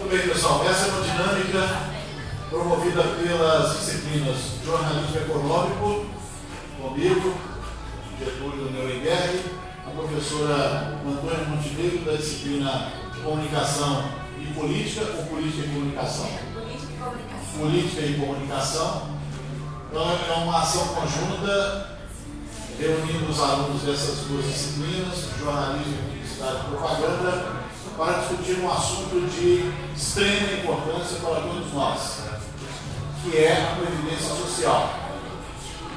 Muito bem, pessoal. Essa é uma dinâmica promovida pelas disciplinas Jornalismo Econômico, comigo, Getúlio Neuenberg, a professora Antônia Montenegro, da disciplina Comunicação e Política, ou Política e Comunicação? Política e comunicação. Política e Comunicação. Então, é uma ação conjunta reunindo os alunos dessas duas disciplinas, jornalismo, publicidade e propaganda, para discutir um assunto de extrema importância para todos nós, que é a Previdência Social.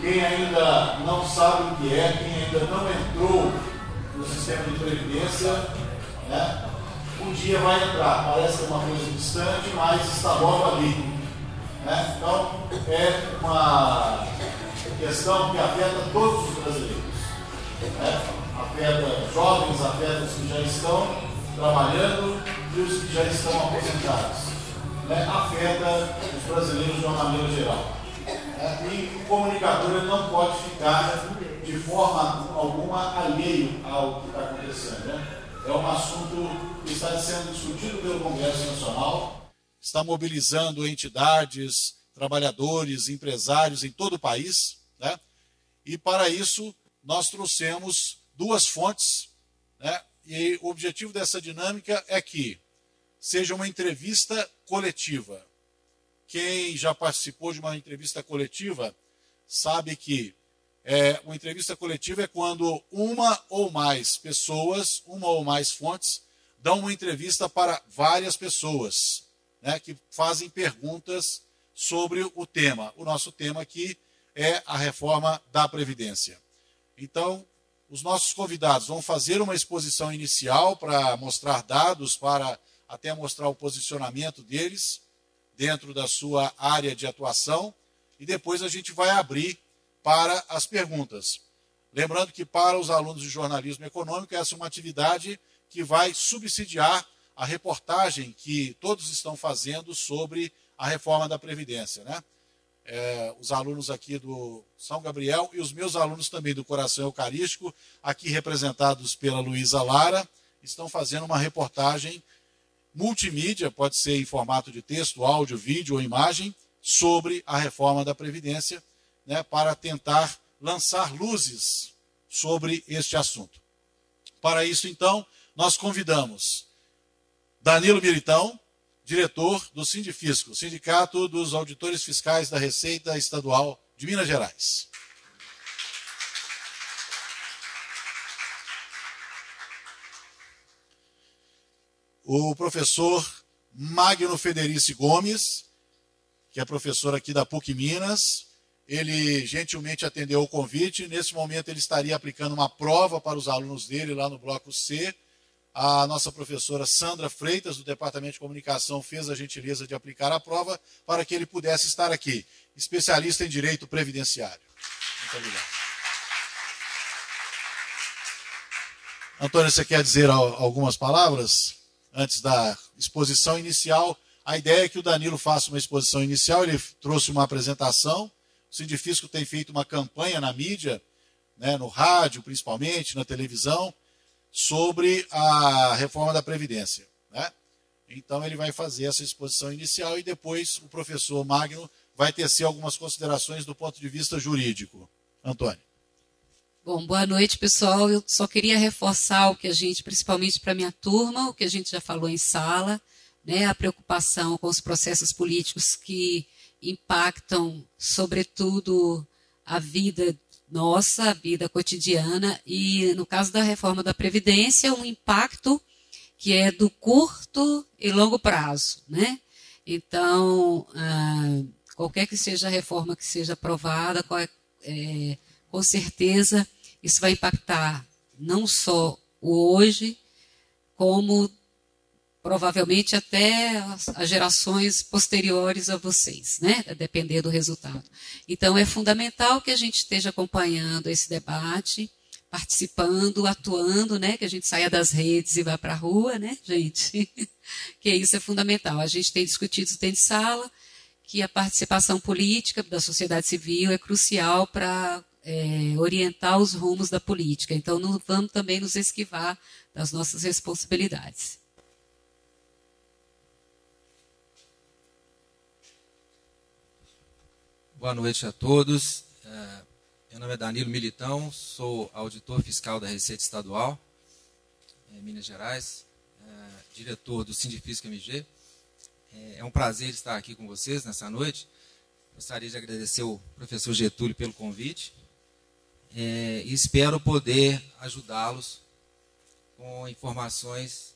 Quem ainda não sabe o que é, quem ainda não entrou no sistema de Previdência, né, um dia vai entrar. Parece que é uma coisa distante, mas está logo ali. Né? Então, é uma questão que afeta todos os brasileiros. Né? Afeta jovens, afeta os que já estão trabalhando e os que já estão aposentados. Né? Afeta os brasileiros de uma maneira geral. Né? E o comunicador não pode ficar de forma alguma alheio ao que está acontecendo. Né? É um assunto que está sendo discutido pelo Congresso Nacional, está mobilizando entidades, trabalhadores, empresários em todo o país. Né? E para isso, nós trouxemos duas fontes. Né? E o objetivo dessa dinâmica é que seja uma entrevista coletiva. Quem já participou de uma entrevista coletiva sabe que é, uma entrevista coletiva é quando uma ou mais pessoas, uma ou mais fontes, dão uma entrevista para várias pessoas né, que fazem perguntas sobre o tema. O nosso tema aqui é a reforma da Previdência. Então, os nossos convidados vão fazer uma exposição inicial para mostrar dados, para até mostrar o posicionamento deles dentro da sua área de atuação, e depois a gente vai abrir para as perguntas. Lembrando que para os alunos de jornalismo econômico, essa é uma atividade que vai subsidiar a reportagem que todos estão fazendo sobre a reforma da Previdência. Né? É, os alunos aqui do São Gabriel e os meus alunos também do Coração Eucarístico, aqui representados pela Luísa Lara, estão fazendo uma reportagem multimídia, pode ser em formato de texto, áudio, vídeo ou imagem, sobre a reforma da Previdência, né, para tentar lançar luzes sobre este assunto. Para isso, então, nós convidamos Danilo Militão, diretor do Sindifisco, Sindicato dos Auditores Fiscais da Receita Estadual de Minas Gerais. O professor Magno Federici Gomes, que é professor aqui da PUC Minas, ele gentilmente atendeu o convite. Nesse momento, ele estaria aplicando uma prova para os alunos dele lá no bloco C a nossa professora Sandra Freitas, do Departamento de Comunicação, fez a gentileza de aplicar a prova para que ele pudesse estar aqui. Especialista em direito previdenciário. Muito obrigado. Antônio, você quer dizer algumas palavras antes da exposição inicial? A ideia é que o Danilo faça uma exposição inicial, ele trouxe uma apresentação. O Sindifisco tem feito uma campanha na mídia, né, no rádio principalmente, na televisão, sobre a reforma da Previdência. Né? Então, ele vai fazer essa exposição inicial e depois o professor Magno vai tecer algumas considerações do ponto de vista jurídico. Antônio. Bom, boa noite, pessoal. Eu só queria reforçar o que a gente, principalmente para minha turma, o que a gente já falou em sala, né, a preocupação com os processos políticos que impactam, sobretudo, a vida nossa vida cotidiana e, no caso da reforma da Previdência, um impacto que é do curto e longo prazo. Né? Então, ah, qualquer que seja a reforma que seja aprovada, é, com certeza isso vai impactar não só o hoje, como provavelmente até as, gerações posteriores a vocês, né? A depender do resultado. Então é fundamental que a gente esteja acompanhando esse debate, participando, atuando, né? Que a gente saia das redes e vá para a rua, né, gente? que isso é fundamental. A gente tem discutido isso dentro de sala, que a participação política da sociedade civil é crucial para é, orientar os rumos da política. Então não vamos também nos esquivar das nossas responsabilidades. Boa noite a todos. É, meu nome é Danilo Militão, sou auditor fiscal da Receita Estadual, em Minas Gerais, é, diretor do Sindifisco MG. É, é um prazer estar aqui com vocês nessa noite. Gostaria de agradecer ao professor Getúlio pelo convite e espero poder ajudá-los com informações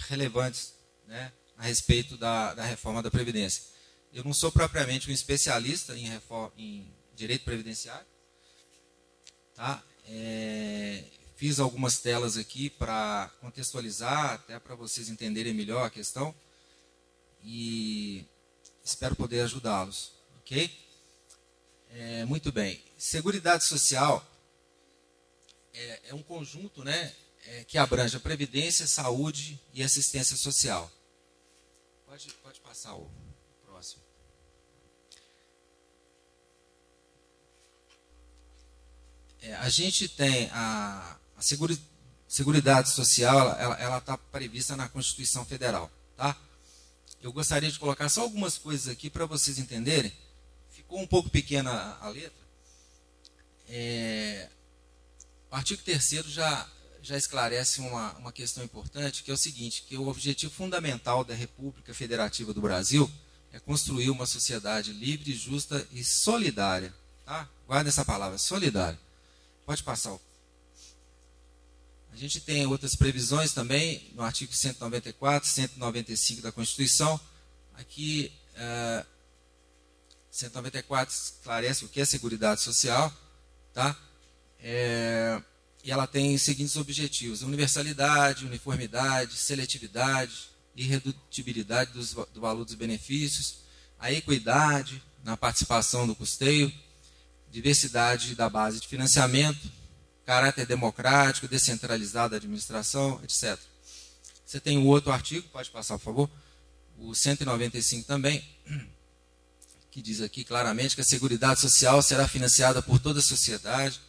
relevantes né, a respeito da, da reforma da Previdência. Eu não sou propriamente um especialista em, reforma, em direito previdenciário. Tá? É, fiz algumas telas aqui para contextualizar, até para vocês entenderem melhor a questão. E espero poder ajudá-los. Ok? É, muito bem. Seguridade Social é, é um conjunto né, é, que abrange a previdência, saúde e assistência social. Pode, pode passar o É, a gente tem a, a seguri, Seguridade Social, ela está prevista na Constituição Federal. Tá? Eu gostaria de colocar só algumas coisas aqui para vocês entenderem. Ficou um pouco pequena a letra. É, o artigo 3 já já esclarece uma, uma questão importante, que é o seguinte, que o objetivo fundamental da República Federativa do Brasil é construir uma sociedade livre, justa e solidária. Tá? Guarda essa palavra, solidária. Pode passar. A gente tem outras previsões também, no artigo 194, 195 da Constituição. Aqui, é, 194 esclarece o que é Seguridade Social. Tá? É, e ela tem os seguintes objetivos: universalidade, uniformidade, seletividade, irredutibilidade dos, do valor dos benefícios, a equidade na participação do custeio, diversidade da base de financiamento, caráter democrático, descentralizado da administração, etc. Você tem o outro artigo, pode passar, por favor, o 195 também, que diz aqui claramente que a Seguridade Social será financiada por toda a sociedade,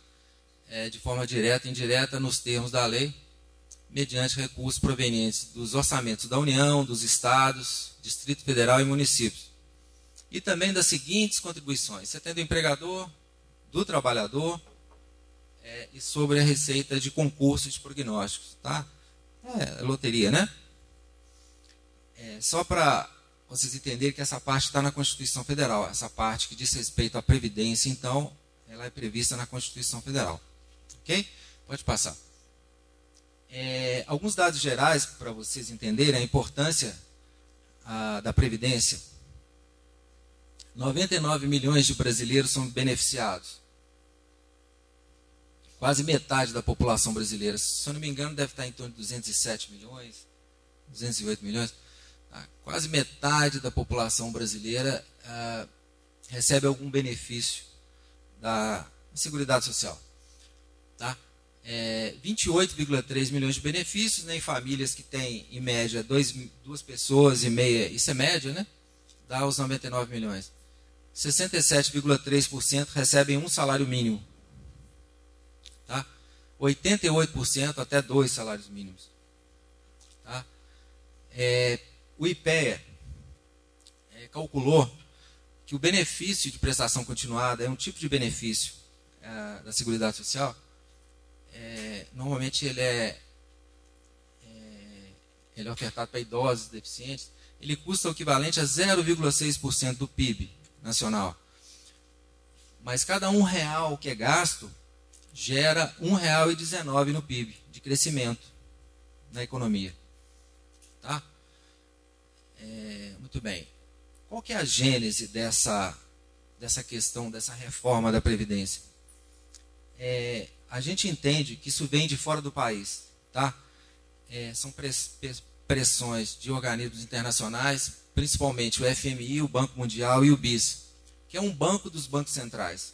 é, de forma direta e indireta nos termos da lei, mediante recursos provenientes dos orçamentos da União, dos estados, Distrito Federal e municípios. E também das seguintes contribuições: você tem do empregador, do trabalhador é, e sobre a receita de concursos de prognósticos. Tá? É, loteria, né? É, só para vocês entenderem que essa parte está na Constituição Federal. Essa parte que diz respeito à Previdência, então, ela é prevista na Constituição Federal. Ok? Pode passar. É, alguns dados gerais para vocês entenderem a importância a, da Previdência. 99 milhões de brasileiros são beneficiados. Quase metade da população brasileira. Se eu não me engano, deve estar em torno de 207 milhões, 208 milhões. Tá? Quase metade da população brasileira ah, recebe algum benefício da Seguridade Social tá? É, 28,3 milhões de benefícios né, em famílias que têm, em média, dois, duas pessoas e meia, isso é média, né? Dá os 99 milhões. 67,3% recebem um salário mínimo. Tá? 88% até dois salários mínimos. Tá? É, o IPEA é, calculou que o benefício de prestação continuada é um tipo de benefício é, da Seguridade Social é, normalmente ele é, é, ele é ofertado para idosos deficientes, ele custa o equivalente a 0,6% do PIB nacional. Mas cada um real que é gasto gera um real e 19 no PIB de crescimento na economia. Tá? É, muito bem. Qual que é a gênese dessa, dessa questão, dessa reforma da Previdência? É, a gente entende que isso vem de fora do país, tá? É, são pressões de organismos internacionais, principalmente o FMI, o Banco Mundial e o BIS, que é um banco dos bancos centrais,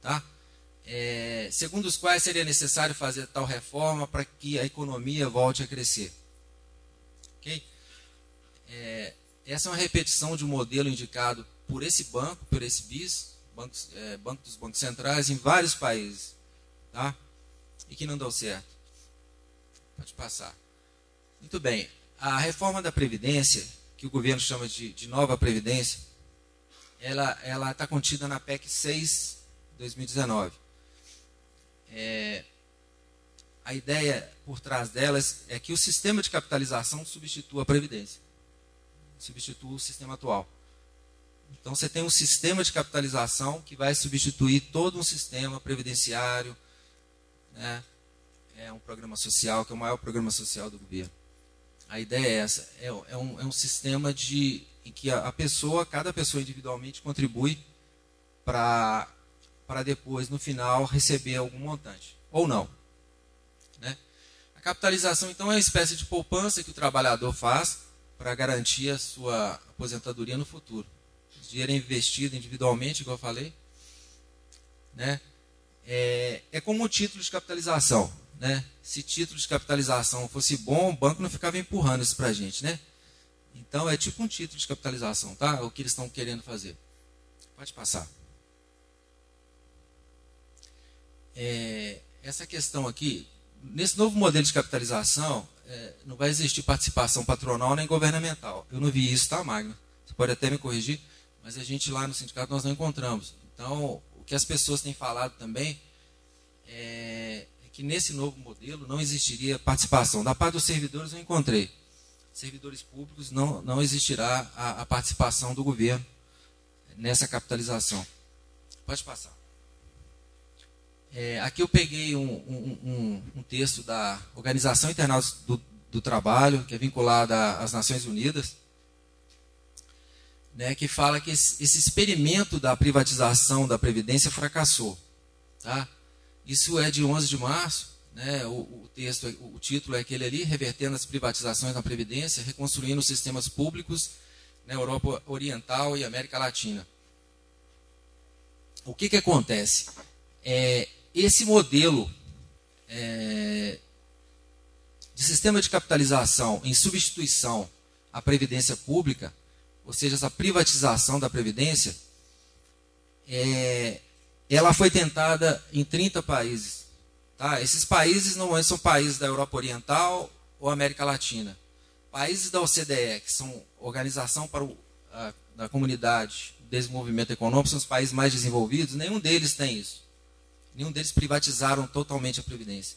tá? É, segundo os quais seria necessário fazer tal reforma para que a economia volte a crescer. Ok? É, essa é uma repetição de um modelo indicado por esse banco, por esse BIS, bancos, é, banco dos bancos centrais em vários países, tá? E que não deu certo. Pode passar. Muito bem. A reforma da Previdência, que o governo chama de, de nova Previdência, ela está contida na PEC 6 2019. É, a ideia por trás delas é que o sistema de capitalização substitua a previdência, substitua o sistema atual. Então você tem um sistema de capitalização que vai substituir todo um sistema previdenciário, né? é um programa social que é o maior programa social do governo. A ideia é essa, é, é, um, é um sistema de em que a, a pessoa, cada pessoa individualmente contribui para para depois no final receber algum montante ou não. Né? A capitalização, então, é uma espécie de poupança que o trabalhador faz para garantir a sua aposentadoria no futuro. O dinheiro é investido individualmente, igual eu falei. Né? É, é como um título de capitalização. Né? Se título de capitalização fosse bom, o banco não ficava empurrando isso para a gente. Né? Então, é tipo um título de capitalização, tá? o que eles estão querendo fazer. Pode passar. É, essa questão aqui, nesse novo modelo de capitalização, é, não vai existir participação patronal nem governamental. Eu não vi isso, tá, Magno? Você pode até me corrigir, mas a gente lá no sindicato nós não encontramos. Então, o que as pessoas têm falado também é, é que nesse novo modelo não existiria participação. Da parte dos servidores eu encontrei. Servidores públicos não, não existirá a, a participação do governo nessa capitalização. Pode passar. É, aqui eu peguei um, um, um, um, texto da Organização Internacional do, do, Trabalho, que é vinculada às Nações Unidas, né, que fala que esse, esse, experimento da privatização da Previdência fracassou. Tá? Isso é de 11 de março, né, o, o, texto, o título é aquele ali, Revertendo as Privatizações na Previdência, Reconstruindo os Sistemas Públicos na Europa Oriental e América Latina. O que, que acontece? É, esse modelo é, de sistema de capitalização em substituição à previdência pública, ou seja, essa privatização da previdência, é, ela foi tentada em 30 países. Tá? Esses países não são países da Europa Oriental ou América Latina. Países da OCDE, que são Organização para o, a, da Comunidade de Desenvolvimento Econômico, são os países mais desenvolvidos, nenhum deles tem isso. Nenhum deles privatizaram totalmente a Previdência.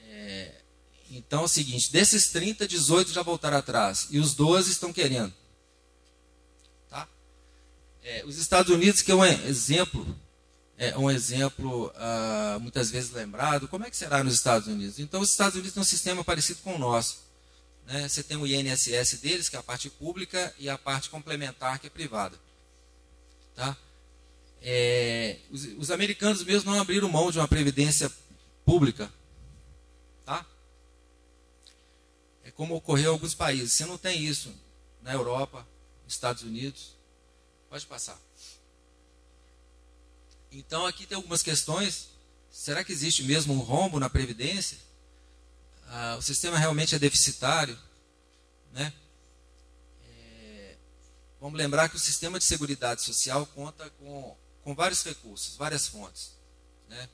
É, então é o seguinte: desses 30, 18 já voltaram atrás. E os 12 estão querendo. Tá? É, os Estados Unidos, que é um exemplo, é um exemplo uh, muitas vezes lembrado. Como é que será nos Estados Unidos? Então, os Estados Unidos têm um sistema parecido com o nosso. Né? Você tem o INSS deles, que é a parte pública, e a parte complementar, que é privada. Tá? É, os, os, americanos mesmo não abriram mão de uma previdência pública. Tá? É como ocorreu em alguns países. Você não tem isso na Europa, Estados Unidos. Pode passar. Então aqui tem algumas questões. Será que existe mesmo um rombo na previdência? Ah, o sistema realmente é deficitário, né? É, vamos lembrar que o sistema de seguridade social conta com com vários recursos, várias fontes. Né?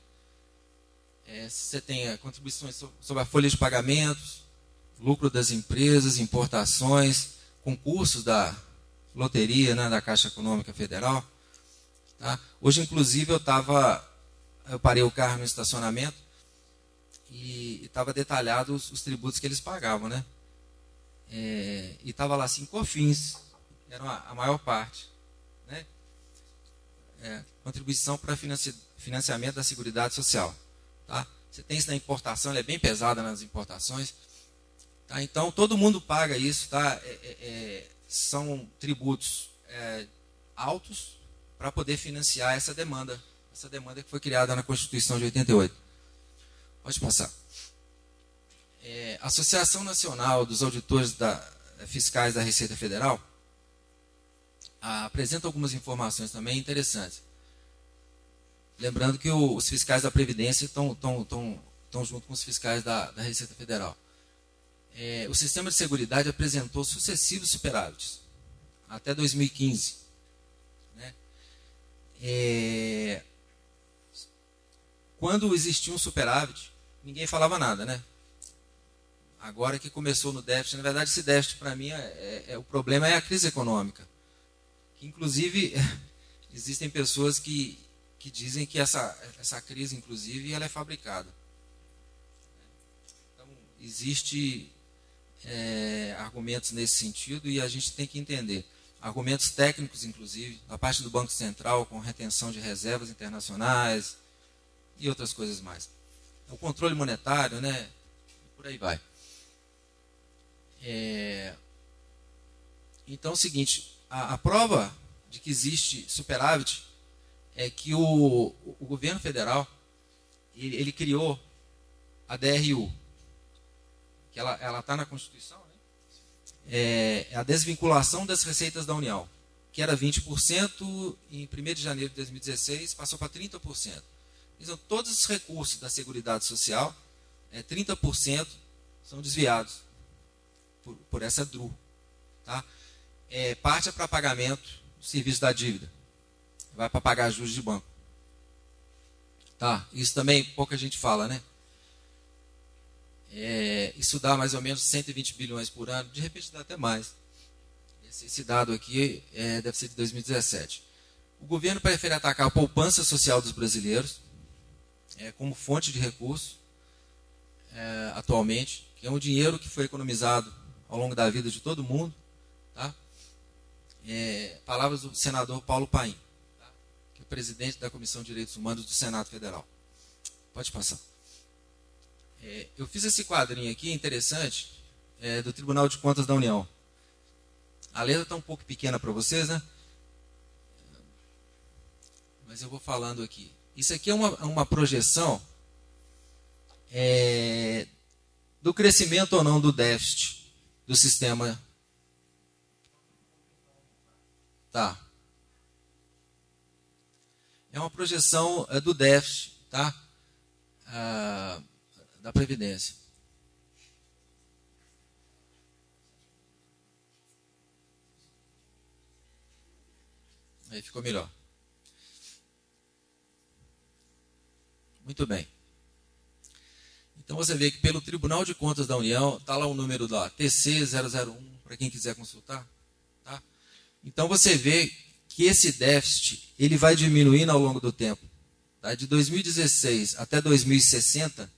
É, você tem contribuições sobre a folha de pagamentos, lucro das empresas, importações, concursos da loteria, né, da Caixa Econômica Federal. Tá? Hoje, inclusive, eu estava, eu parei o carro no estacionamento e estava detalhado os, os, tributos que eles pagavam, né? É, e estava lá assim, cofins, era a maior parte é, contribuição para financiamento da Seguridade Social. Tá? Você tem isso na importação, ela é bem pesada nas importações. Tá? Então, todo mundo paga isso. Tá? É, é, é são tributos é, altos para poder financiar essa demanda. Essa demanda que foi criada na Constituição de 88. Pode passar. É, Associação Nacional dos Auditores da, Fiscais da Receita Federal apresenta algumas informações também interessantes. Lembrando que o, os fiscais da Previdência estão, junto com os fiscais da, da Receita Federal. É, o sistema de seguridade apresentou sucessivos superávites até 2015. Né? É, quando existia um superávit, ninguém falava nada, né? Agora que começou no déficit, na verdade, esse déficit para mim é, é, é, o problema é a crise econômica Inclusive, existem pessoas que, que dizem que essa, essa crise, inclusive, ela é fabricada. Então, existe é, argumentos nesse sentido e a gente tem que entender. Argumentos técnicos, inclusive, da parte do Banco Central, com retenção de reservas internacionais e outras coisas mais. O controle monetário, né? Por aí vai. É, então é o seguinte, a, a, prova de que existe superávit é que o, o governo federal ele, ele, criou a DRU, que ela está na Constituição, né? é, é a desvinculação das receitas da União, que era 20%, em 1 de janeiro de 2016 passou para 30%. Então, todos os recursos da Seguridade Social, é, 30% são desviados por, por essa DRU. Tá? É, parte é para pagamento do serviço da dívida. Vai para pagar juros de banco. Tá? Isso também pouca gente fala, né? É, isso dá mais ou menos 120 bilhões por ano, de repente dá até mais. Esse, esse dado aqui é, deve ser de 2017. O governo prefere atacar a poupança social dos brasileiros é, como fonte de recurso é, atualmente, que é um dinheiro que foi economizado ao longo da vida de todo mundo. É, palavras do senador Paulo Paim, tá? que é presidente da Comissão de Direitos Humanos do Senado Federal. Pode passar. É, eu fiz esse quadrinho aqui, interessante, é, do Tribunal de Contas da União. A letra está um pouco pequena para vocês, né? Mas eu vou falando aqui. Isso aqui é uma, uma projeção é, do crescimento ou não do déficit do sistema. Tá. É uma projeção é, do déficit, tá? Ah, da Previdência. Aí ficou melhor. Muito bem. Então você vê que pelo Tribunal de Contas da União, está lá o número da TC001, para quem quiser consultar. Então você vê que esse déficit ele vai diminuindo ao longo do tempo. Tá? De 2016 até 2060,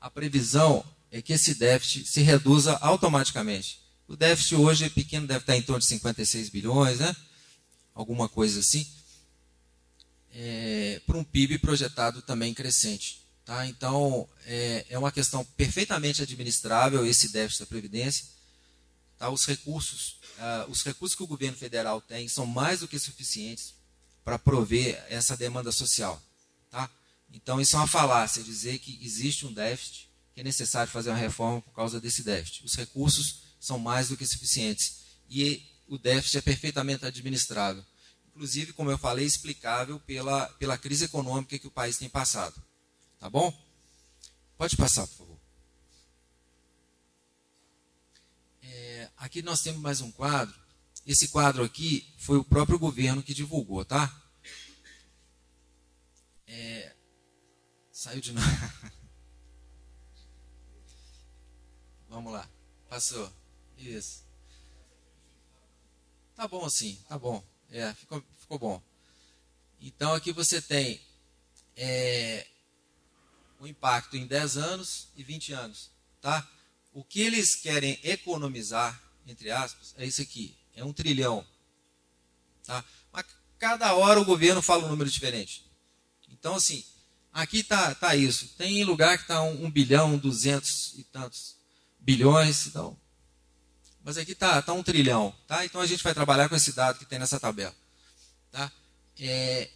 a previsão é que esse déficit se reduza automaticamente. O déficit hoje é pequeno, deve estar em torno de 56 bilhões, né? alguma coisa assim, é, para um PIB projetado também crescente. Tá? Então, é, é uma questão perfeitamente administrável esse déficit da Previdência. Tá? Os, recursos, uh, os recursos que o governo federal tem são mais do que suficientes para prover essa demanda social. Tá? Então, isso é uma falácia, dizer que existe um déficit, que é necessário fazer uma reforma por causa desse déficit. Os recursos são mais do que suficientes. E o déficit é perfeitamente administrável. Inclusive, como eu falei, explicável pela, pela crise econômica que o país tem passado. Tá bom? Pode passar, por favor. Aqui nós temos mais um quadro. Esse quadro aqui foi o próprio governo que divulgou, tá? É, Saiu de novo. Vamos lá. Passou. Isso. Tá bom assim, tá bom. É, ficou, ficou bom. Então aqui você tem é, o impacto em 10 anos e 20 anos. Tá? O que eles querem economizar, entre aspas, é isso aqui. É um trilhão. Tá? Mas cada hora o governo fala um número diferente. Então, assim, Aqui está tá isso. Tem lugar que está um, um, bilhão, duzentos e tantos bilhões. Então, mas aqui está tá um trilhão. Tá? Então a gente vai trabalhar com esse dado que tem nessa tabela. Tá? É,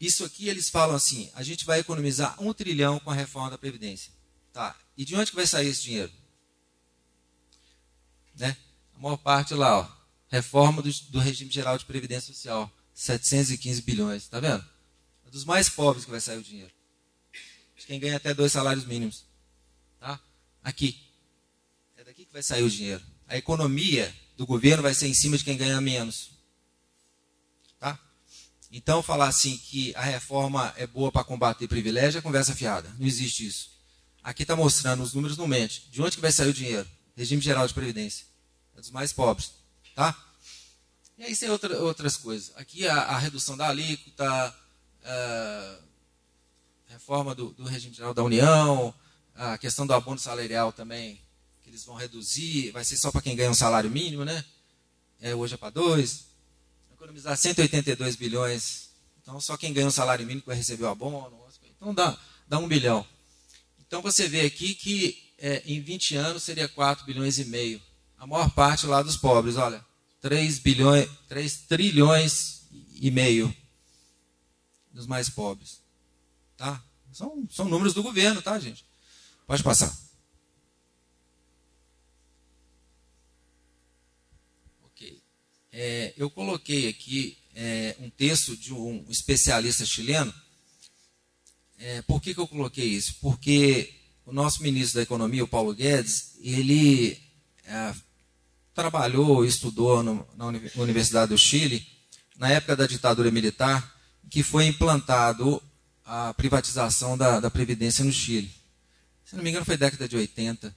isso aqui eles falam assim: a gente vai economizar um trilhão com a reforma da Previdência. Tá? E de onde que vai sair esse dinheiro? Né? A maior parte lá, ó, reforma do, do regime geral de Previdência Social, 715 bilhões. Tá vendo? É dos mais pobres que vai sair o dinheiro. De quem ganha até dois salários mínimos. Tá? Aqui. É daqui que vai sair o dinheiro. A economia do governo vai ser em cima de quem ganha menos. Tá? Então, falar assim que a reforma é boa para combater privilégio é conversa fiada. Não existe isso. Aqui está mostrando, os números não mente. De onde que vai sair o dinheiro? Regime Geral de Previdência. É dos mais pobres. Tá? E aí tem outra, outras coisas. Aqui a, a redução da alíquota, a reforma do, do regime geral da União, a questão do abono salarial também, que eles vão reduzir, vai ser só para quem ganha um salário mínimo, né? É, hoje é para dois. Economizar 182 bilhões. Então só quem ganha um salário mínimo vai receber o abono. Então dá, dá um bilhão. Então você vê aqui que é, em 20 anos seria 4 bilhões e meio. A maior parte lá dos pobres, olha. 3, bilhões, 3 trilhões e meio dos mais pobres. Tá? São, são números do governo, tá, gente? Pode passar. Ok. É, eu coloquei aqui é, um texto de um especialista chileno. É, por que, que eu coloquei isso? Porque o nosso ministro da Economia, o Paulo Guedes, ele é, trabalhou, estudou no, na Universidade do Chile, na época da ditadura militar, que foi implantado a privatização da, da Previdência no Chile. Se não me engano, foi década de 80.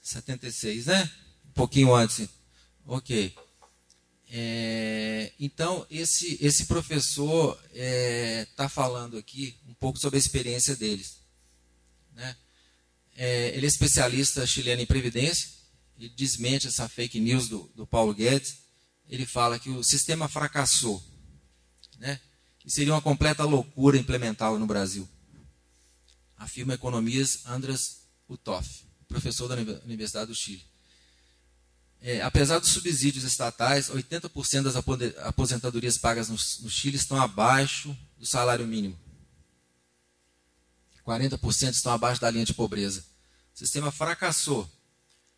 76, né? Um pouquinho antes. Ok. É, então, esse, esse professor está é, tá falando aqui um pouco sobre a experiência deles. Né? É, ele é especialista chileno em previdência, ele desmente essa fake news do, do Paulo Guedes. Ele fala que o sistema fracassou, né? e seria uma completa loucura implementá-lo no Brasil. Afirma economista Andras Utoff, professor da Universidade do Chile. É, apesar dos subsídios estatais, 80% das aposentadorias pagas no, no Chile estão abaixo do salário mínimo. 40% estão abaixo da linha de pobreza. O sistema fracassou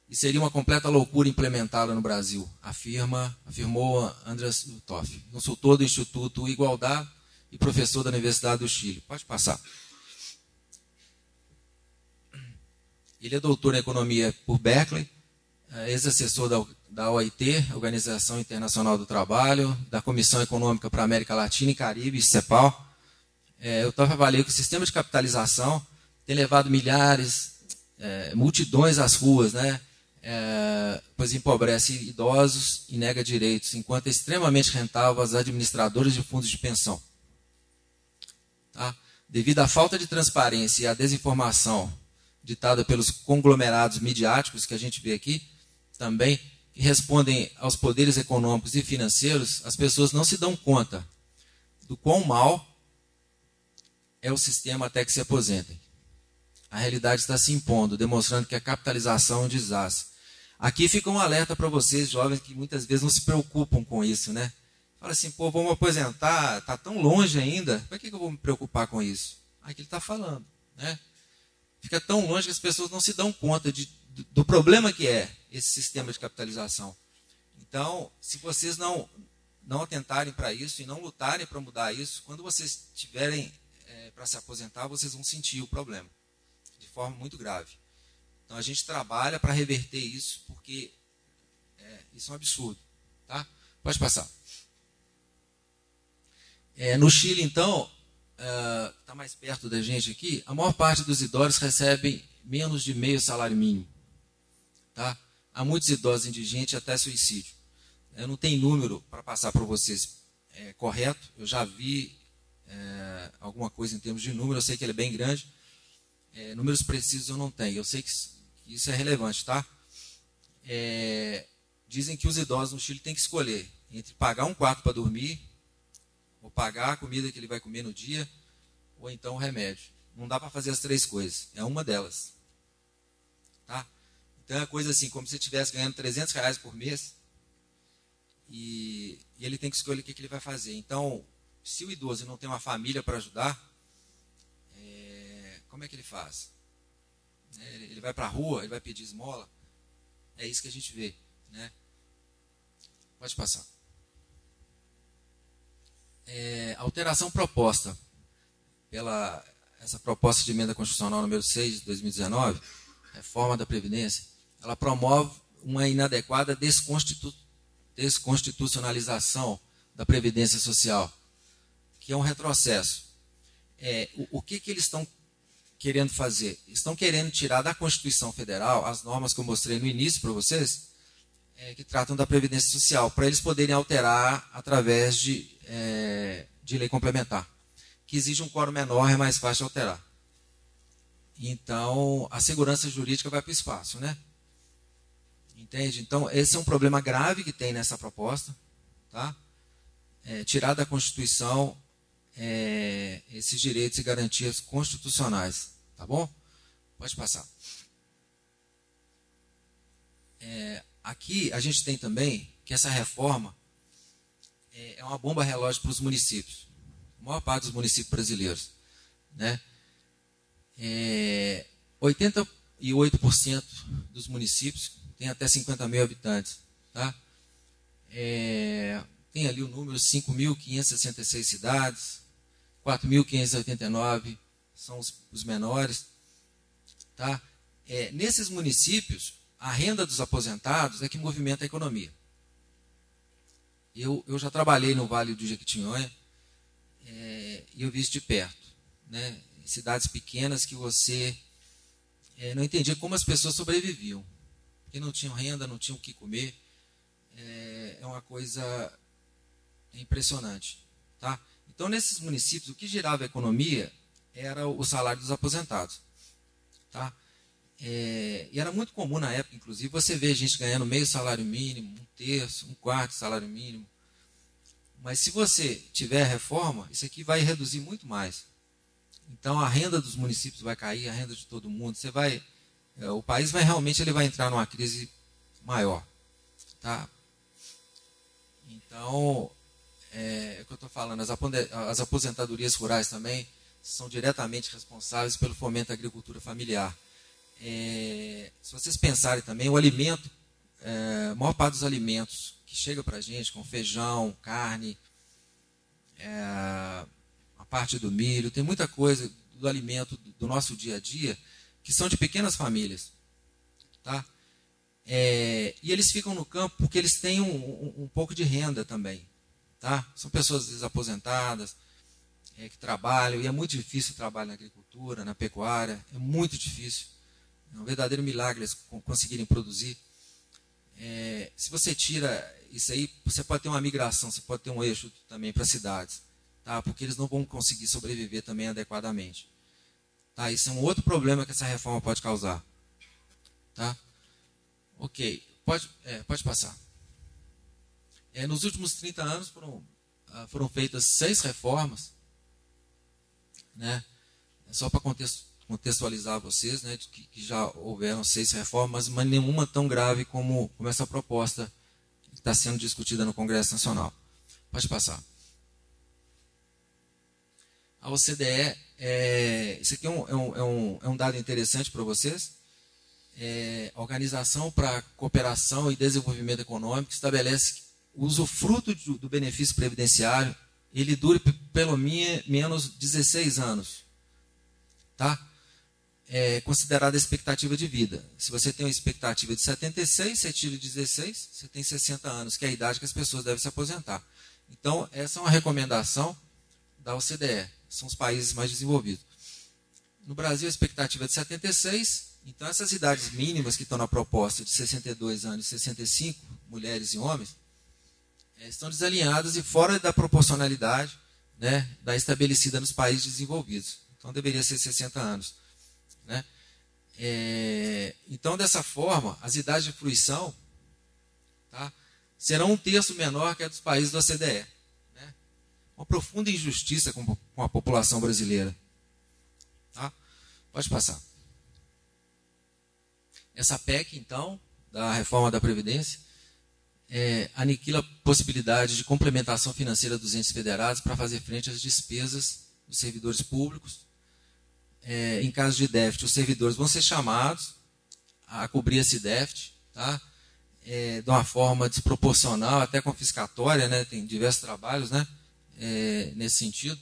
e seria uma completa loucura implementá-lo no Brasil, afirma, afirmou Andrés Toff, consultor do Instituto Igualdade e professor da Universidade do Chile. Pode passar. Ele é doutor em economia por Berkeley, é ex-assessor da, da OIT, Organização Internacional do Trabalho, da Comissão Econômica para a América Latina e Caribe, CEPAL. É, estava avaliando que o sistema de capitalização tem levado milhares, é, multidões às ruas, né? É, pois empobrece idosos e nega direitos, enquanto é extremamente rentável aos administradores de fundos de pensão. Tá? Devido à falta de transparência e à desinformação ditada pelos conglomerados midiáticos que a gente vê aqui, também, que respondem aos poderes econômicos e financeiros, as pessoas não se dão conta do quão mal é o sistema até que se aposentem. A realidade está se impondo, demonstrando que a capitalização é um desastre. Aqui fica um alerta para vocês, jovens, que muitas vezes não se preocupam com isso, né? Fala assim, pô, vamos aposentar, está tão longe ainda, para que, que eu vou me preocupar com isso? Aqui ele está falando, né? Fica tão longe que as pessoas não se dão conta de, do, do problema que é esse sistema de capitalização. Então, se vocês não, não atentarem para isso e não lutarem para mudar isso, quando vocês tiverem é, para se aposentar, vocês vão sentir o problema de forma muito grave. Então, a gente trabalha para reverter isso, porque é, isso é um absurdo. Tá? Pode passar. É, no Chile, então, está uh, mais perto da gente aqui, a maior parte dos idosos recebem menos de meio salário mínimo. Tá? Há muitos idosos indigentes até suicídio. Eu não tenho número para passar para vocês é, correto. Eu já vi é, alguma coisa em termos de número. Eu sei que ele é bem grande. É, números precisos eu não tenho. Eu sei que isso é relevante, tá? É, dizem que os idosos no Chile têm que escolher entre pagar um quarto para dormir, ou pagar a comida que ele vai comer no dia, ou então o remédio. Não dá para fazer as três coisas. É uma delas. Tá? Então é coisa assim, como se estivesse ganhando 300 reais por mês e, e ele tem que escolher o que, que, ele vai fazer. Então, se o idoso não tem uma família para ajudar, é, como é que ele faz? É, ele vai para a rua, ele vai pedir esmola. É isso que a gente vê. Né? Pode passar. É, alteração proposta pela essa proposta de emenda constitucional número 6 de 2019, reforma da Previdência, ela promove uma inadequada desconstitu desconstitucionalização da Previdência Social, que é um retrocesso. É, o, o que, que eles estão querendo fazer? Estão querendo tirar da Constituição Federal as normas que eu mostrei no início para vocês, é, que tratam da Previdência Social, para eles poderem alterar através de, é, de lei complementar. Que exige um quórum menor, é mais fácil alterar. Então, a segurança jurídica vai para o espaço, né? Entende? Então, esse é um problema grave que tem nessa proposta. Tá? É, tirar da Constituição é, esses direitos e garantias constitucionais. Tá bom? Pode passar. É, aqui a gente tem também que essa reforma é, é uma bomba relógio para os municípios. A maior parte dos municípios brasileiros. Né? É, 88% dos municípios têm até 50 mil habitantes. Tá? É, tem ali o número 5.566 cidades, 4.589 são os, os menores. Tá? É, nesses municípios, a renda dos aposentados é que movimenta a economia. Eu, eu já trabalhei no Vale do Jequitinhonha é, e eu vi isso de perto. Né? Cidades pequenas que você é, não entendia como as pessoas sobreviviam. Porque não tinham renda, não tinham o que comer. É, é uma coisa impressionante. Tá? Então, nesses municípios, o que girava a economia era o salário dos aposentados. Tá? É, e era muito comum na época, inclusive, você ver gente ganhando meio salário mínimo, um terço, um quarto salário mínimo. Mas se você tiver reforma, isso aqui vai reduzir muito mais. Então a renda dos municípios vai cair, a renda de todo mundo. Você vai, é, o país vai realmente ele vai entrar numa crise maior, tá? Então é, é o que eu estou falando. As, as aposentadorias rurais também são diretamente responsáveis pelo fomento da agricultura familiar. É, se vocês pensarem também, o alimento, é, a maior parte dos alimentos que chega para a gente, com feijão, carne, é, a parte do milho, tem muita coisa do alimento do nosso dia a dia que são de pequenas famílias. Tá? É, e eles ficam no campo porque eles têm um, um, um pouco de renda também. Tá? São pessoas desaposentadas, é, que trabalham, e é muito difícil o trabalho na agricultura, na pecuária, é muito difícil. É um verdadeiro milagre eles conseguirem produzir. É, se você tira isso aí, você pode ter uma migração, você pode ter um eixo também para cidades, tá? porque eles não vão conseguir sobreviver também adequadamente. Tá? Isso é um outro problema que essa reforma pode causar. Tá? Ok, pode, é, pode passar. É, nos últimos 30 anos foram, ah, foram feitas seis reformas, né? É só para contextualizar vocês, né, que, já houveram seis reformas, mas nenhuma tão grave como, essa proposta que está sendo discutida no Congresso Nacional. Pode passar. A OCDE, é, isso aqui é um, é um, é um, é um dado interessante para vocês. É, a Organização para Cooperação e Desenvolvimento Econômico estabelece o usufruto do benefício previdenciário ele dure pelo menos 16 anos. Tá? é considerada a expectativa de vida. Se você tem uma expectativa de 76, você tira 16, você tem 60 anos, que é a idade que as pessoas devem se aposentar. Então, essa é uma recomendação da OCDE, são os países mais desenvolvidos. No Brasil, a expectativa é de 76, então essas idades mínimas que estão na proposta de 62 anos e 65, mulheres e homens, estão desalinhadas e fora da proporcionalidade né, da estabelecida nos países desenvolvidos. Então, deveria ser 60 anos. Né? É, então, dessa forma, as idades de fruição tá, serão um terço menor que a dos países da OCDE. Né? Uma profunda injustiça com, com a população brasileira. Tá? Pode passar. Essa PEC, então, da reforma da Previdência, é, aniquila a possibilidade de complementação financeira dos entes federados para fazer frente às despesas dos servidores públicos é, em caso de déficit, os servidores vão ser chamados a cobrir esse déficit, tá? É, de uma forma desproporcional, até confiscatória, né? tem diversos trabalhos né? É, nesse sentido,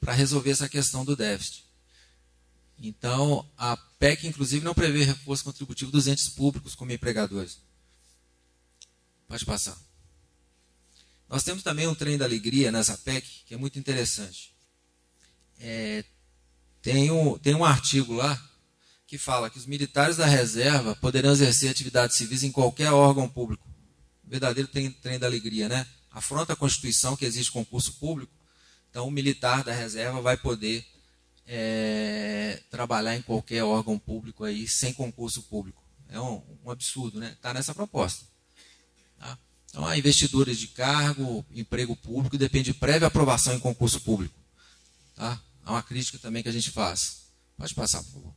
para resolver essa questão do déficit. Então, a PEC, inclusive, não prevê reforço contributivo dos entes públicos como empregadores. Pode passar. Nós temos também um trem da alegria nessa PEC, que é muito interessante. É, tem um, tem um artigo lá que fala que os militares da reserva poderão exercer atividades civis em qualquer órgão público, verdadeiro trem, trem da alegria, né? Afronta a Constituição que existe concurso público, então o militar da reserva vai poder é, trabalhar em qualquer órgão público aí sem concurso público. É um, um absurdo, né? Está nessa proposta. Então, há investidores de cargo, emprego público, depende de prévia aprovação em concurso público. Tá? Há uma crítica também que a gente faz. Pode passar, por favor.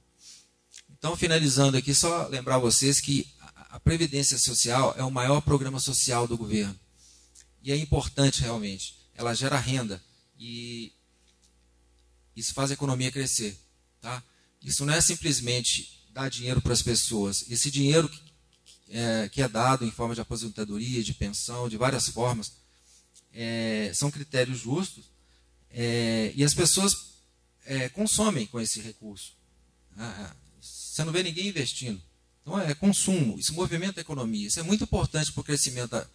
Então, finalizando aqui, só lembrar vocês que a Previdência Social é o maior programa social do governo. E é importante realmente. Ela gera renda. E isso faz a economia crescer. Tá? Isso não é simplesmente dar dinheiro para as pessoas. Esse dinheiro é, que é dado em forma de aposentadoria, de pensão, de várias formas, é, são critérios justos é, e as pessoas é, consomem com esse recurso. Ah, ah, você não vê ninguém investindo. Então é consumo, isso movimenta a economia. Isso é muito importante para o crescimento da,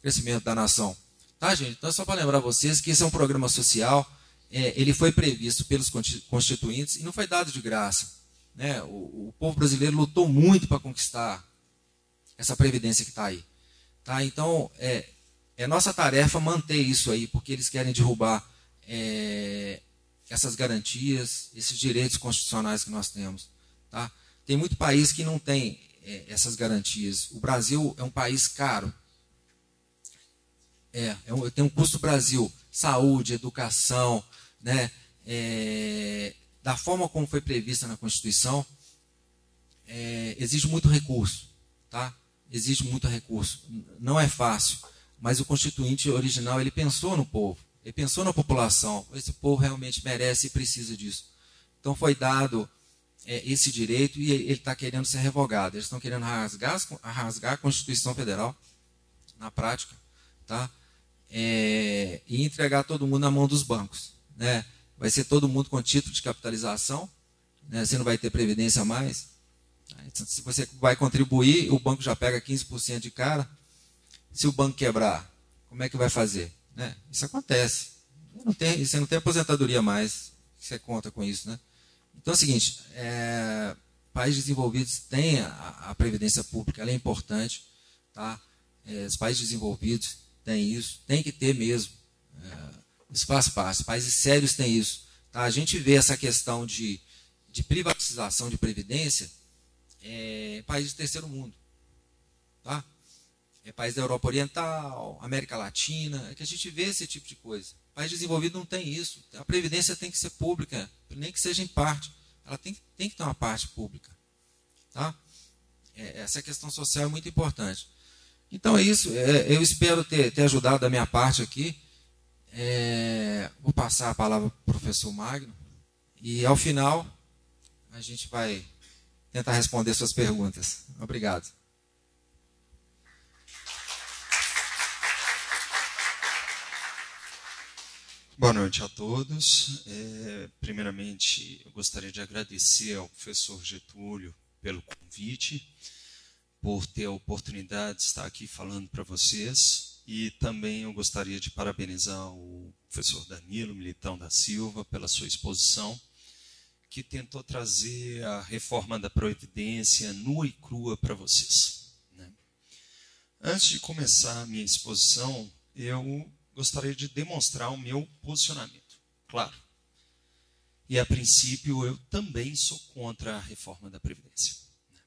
crescimento da nação. Tá, gente? Então, só para lembrar vocês que esse é um programa social, é, ele foi previsto pelos constituintes e não foi dado de graça. Né? O, o povo brasileiro lutou muito para conquistar essa previdência que está aí. Tá? Então, é, é nossa tarefa manter isso aí, porque eles querem derrubar é, essas garantias, esses direitos constitucionais que nós temos. Tá? Tem muito país que não tem é, essas garantias. O Brasil é um país caro. É, é um, tem um custo Brasil, saúde, educação, né, é, da forma como foi prevista na Constituição, é, exige muito recurso, tá? Exige muito recurso. Não é fácil, mas o constituinte original ele pensou no povo, ele pensou na população. Esse povo realmente merece e precisa disso. Então foi dado é, esse direito e ele está querendo ser revogado. Eles estão querendo rasgar, rasgar a Constituição Federal na prática, tá? É, e entregar todo mundo na mão dos bancos, né? Vai ser todo mundo com título de capitalização, né? Você não vai ter previdência mais. Então, se você vai contribuir, o banco já pega 15% de cara. Se o banco quebrar, como é que vai fazer? Né? Isso acontece. Não tem, você não tem aposentadoria mais. Você conta com isso. Né? Então é o seguinte: é, países desenvolvidos têm a, a previdência pública, ela é importante. Tá? É, os países desenvolvidos têm isso, tem que ter mesmo. É, isso faz parte. Países sérios têm isso. Tá? A gente vê essa questão de, de privatização de previdência é, países do terceiro mundo. Tá? É país da Europa Oriental, América Latina, é que a gente vê esse tipo de coisa. País desenvolvido não tem isso. A previdência tem que ser pública, nem que seja em parte. Ela tem, tem que ter uma parte pública. Tá? É, essa questão social é muito importante. Então é isso. É, eu espero ter, ter ajudado da minha parte aqui. É, vou passar a palavra para o professor Magno. E ao final, a gente vai tentar responder suas perguntas. Obrigado. Boa noite a todos. É, primeiramente, eu gostaria de agradecer ao professor Getúlio pelo convite, por ter a oportunidade de estar aqui falando para vocês. E também eu gostaria de parabenizar o professor Danilo Militão da Silva pela sua exposição que tentou trazer a reforma da Previdência nua e crua para vocês. Né? Antes de começar a minha exposição, eu gostaria de demonstrar o meu posicionamento. Claro. E a princípio eu também sou contra a reforma da Previdência. Né?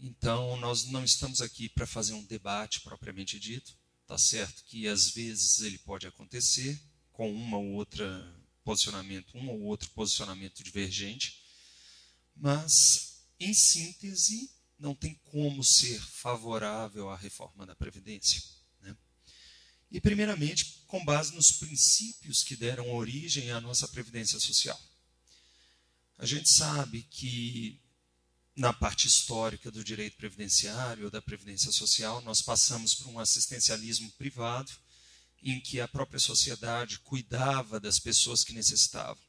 Então, nós não estamos aqui para fazer um debate propriamente dito. Tá certo que às vezes ele pode acontecer com uma ou outra posicionamento, um ou outro posicionamento divergente, mas, em síntese, não tem como ser favorável à reforma da Previdência. Né? E, primeiramente, com base nos princípios que deram origem à nossa Previdência Social. A gente sabe que, na parte histórica do direito previdenciário ou da Previdência Social, nós passamos por um assistencialismo privado em que a própria sociedade cuidava das pessoas que necessitavam.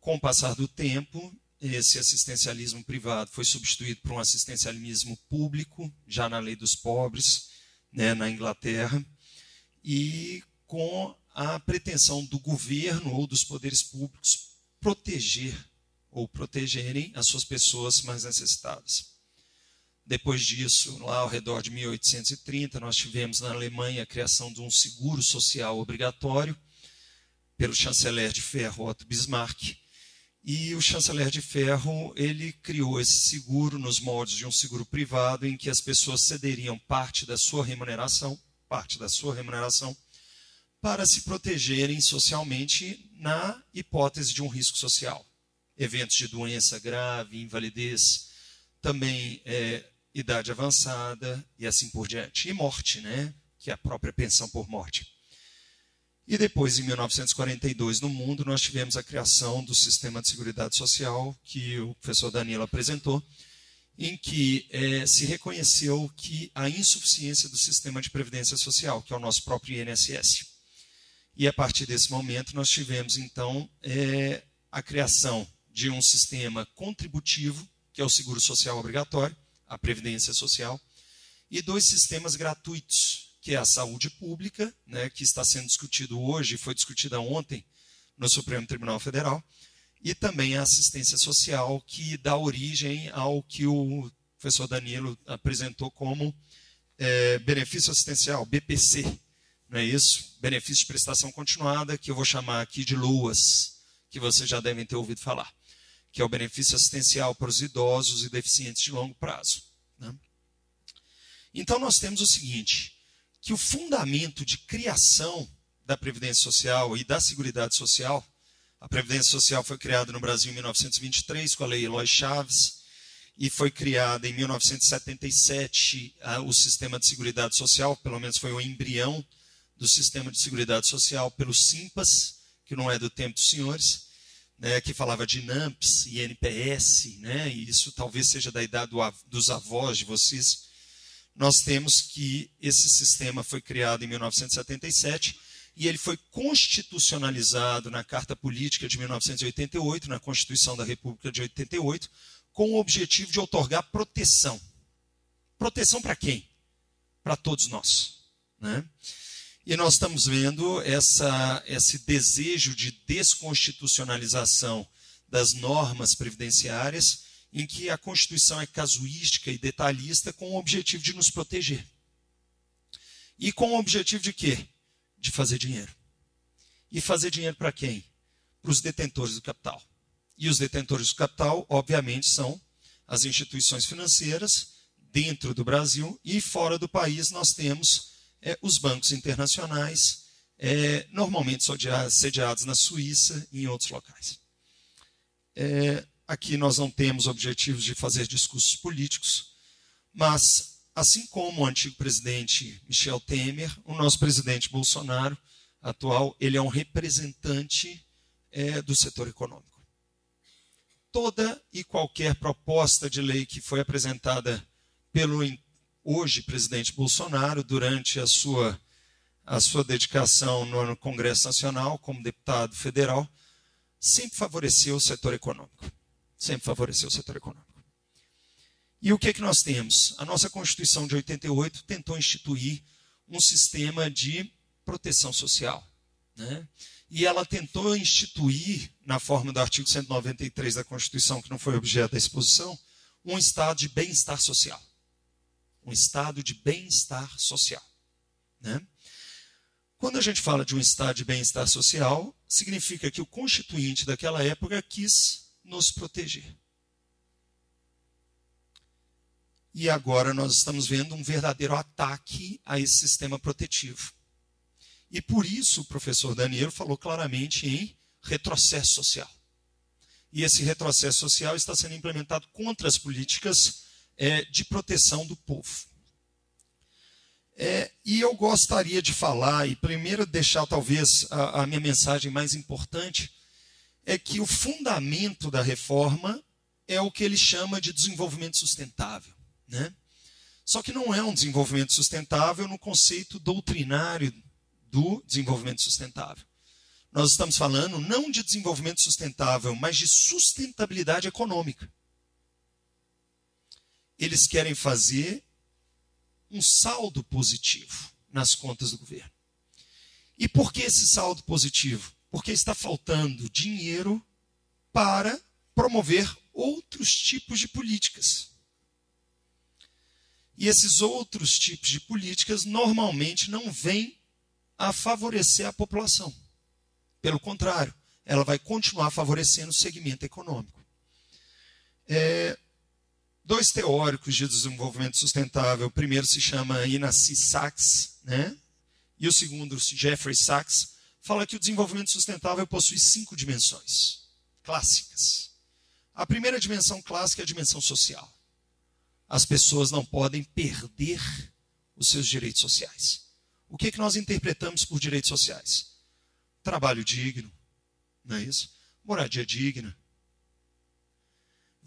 Com o passar do tempo, esse assistencialismo privado foi substituído por um assistencialismo público, já na lei dos pobres, né, na Inglaterra, e com a pretensão do governo ou dos poderes públicos proteger ou protegerem as suas pessoas mais necessitadas. Depois disso, lá ao redor de 1830, nós tivemos na Alemanha a criação de um seguro social obrigatório pelo chanceler de ferro Otto Bismarck. E o chanceler de ferro, ele criou esse seguro nos moldes de um seguro privado em que as pessoas cederiam parte da sua remuneração, parte da sua remuneração, para se protegerem socialmente na hipótese de um risco social. Eventos de doença grave, invalidez, também é, idade avançada e assim por diante. E morte, né? que é a própria pensão por morte. E depois, em 1942, no mundo, nós tivemos a criação do sistema de seguridade social, que o professor Danilo apresentou, em que é, se reconheceu que a insuficiência do sistema de previdência social, que é o nosso próprio INSS. E a partir desse momento, nós tivemos, então, é, a criação de um sistema contributivo, que é o seguro social obrigatório, a previdência social, e dois sistemas gratuitos, que é a saúde pública, né, que está sendo discutido hoje, foi discutida ontem no Supremo Tribunal Federal, e também a assistência social, que dá origem ao que o professor Danilo apresentou como é, benefício assistencial, BPC, não é isso? Benefício de prestação continuada, que eu vou chamar aqui de LUAS, que vocês já devem ter ouvido falar que é o benefício assistencial para os idosos e deficientes de longo prazo. Né? Então, nós temos o seguinte: que o fundamento de criação da Previdência Social e da Seguridade Social, a Previdência Social foi criada no Brasil em 1923 com a Lei Eloy Chaves, e foi criada em 1977 o Sistema de Seguridade Social, pelo menos foi o embrião do Sistema de Seguridade Social pelo SIMPAS, que não é do tempo dos senhores né, que falava de NAMPS e NPS, né, e isso talvez seja da idade do, dos avós de vocês, nós temos que esse sistema foi criado em 1977 e ele foi constitucionalizado na Carta Política de 1988, na Constituição da República de 88, com o objetivo de otorgar proteção. Proteção para quem? Para todos nós. Né? E nós estamos vendo essa, esse desejo de desconstitucionalização das normas previdenciárias, em que a Constituição é casuística e detalhista com o objetivo de nos proteger. E com o objetivo de quê? De fazer dinheiro. E fazer dinheiro para quem? Para os detentores do capital. E os detentores do capital, obviamente, são as instituições financeiras dentro do Brasil e fora do país nós temos é, os bancos internacionais, é, normalmente sediados na Suíça e em outros locais. É, aqui nós não temos objetivos de fazer discursos políticos, mas, assim como o antigo presidente Michel Temer, o nosso presidente Bolsonaro, atual, ele é um representante é, do setor econômico. Toda e qualquer proposta de lei que foi apresentada pelo hoje presidente Bolsonaro, durante a sua, a sua dedicação no Congresso Nacional como deputado federal, sempre favoreceu o setor econômico. Sempre favoreceu o setor econômico. E o que, é que nós temos? A nossa Constituição de 88 tentou instituir um sistema de proteção social. Né? E ela tentou instituir, na forma do artigo 193 da Constituição, que não foi objeto da exposição, um estado de bem-estar social um estado de bem-estar social. Né? Quando a gente fala de um estado de bem-estar social, significa que o constituinte daquela época quis nos proteger. E agora nós estamos vendo um verdadeiro ataque a esse sistema protetivo. E por isso o professor Daniel falou claramente em retrocesso social. E esse retrocesso social está sendo implementado contra as políticas é, de proteção do povo. É, e eu gostaria de falar, e primeiro deixar talvez a, a minha mensagem mais importante, é que o fundamento da reforma é o que ele chama de desenvolvimento sustentável. Né? Só que não é um desenvolvimento sustentável no conceito doutrinário do desenvolvimento sustentável. Nós estamos falando não de desenvolvimento sustentável, mas de sustentabilidade econômica eles querem fazer um saldo positivo nas contas do governo. E por que esse saldo positivo? Porque está faltando dinheiro para promover outros tipos de políticas. E esses outros tipos de políticas normalmente não vêm a favorecer a população. Pelo contrário, ela vai continuar favorecendo o segmento econômico. É, dois teóricos de desenvolvimento sustentável, o primeiro se chama Inácio Sachs, né? e o segundo, Jeffrey Sachs, fala que o desenvolvimento sustentável possui cinco dimensões clássicas. A primeira dimensão clássica é a dimensão social. As pessoas não podem perder os seus direitos sociais. O que, é que nós interpretamos por direitos sociais? Trabalho digno, não é isso? Moradia digna.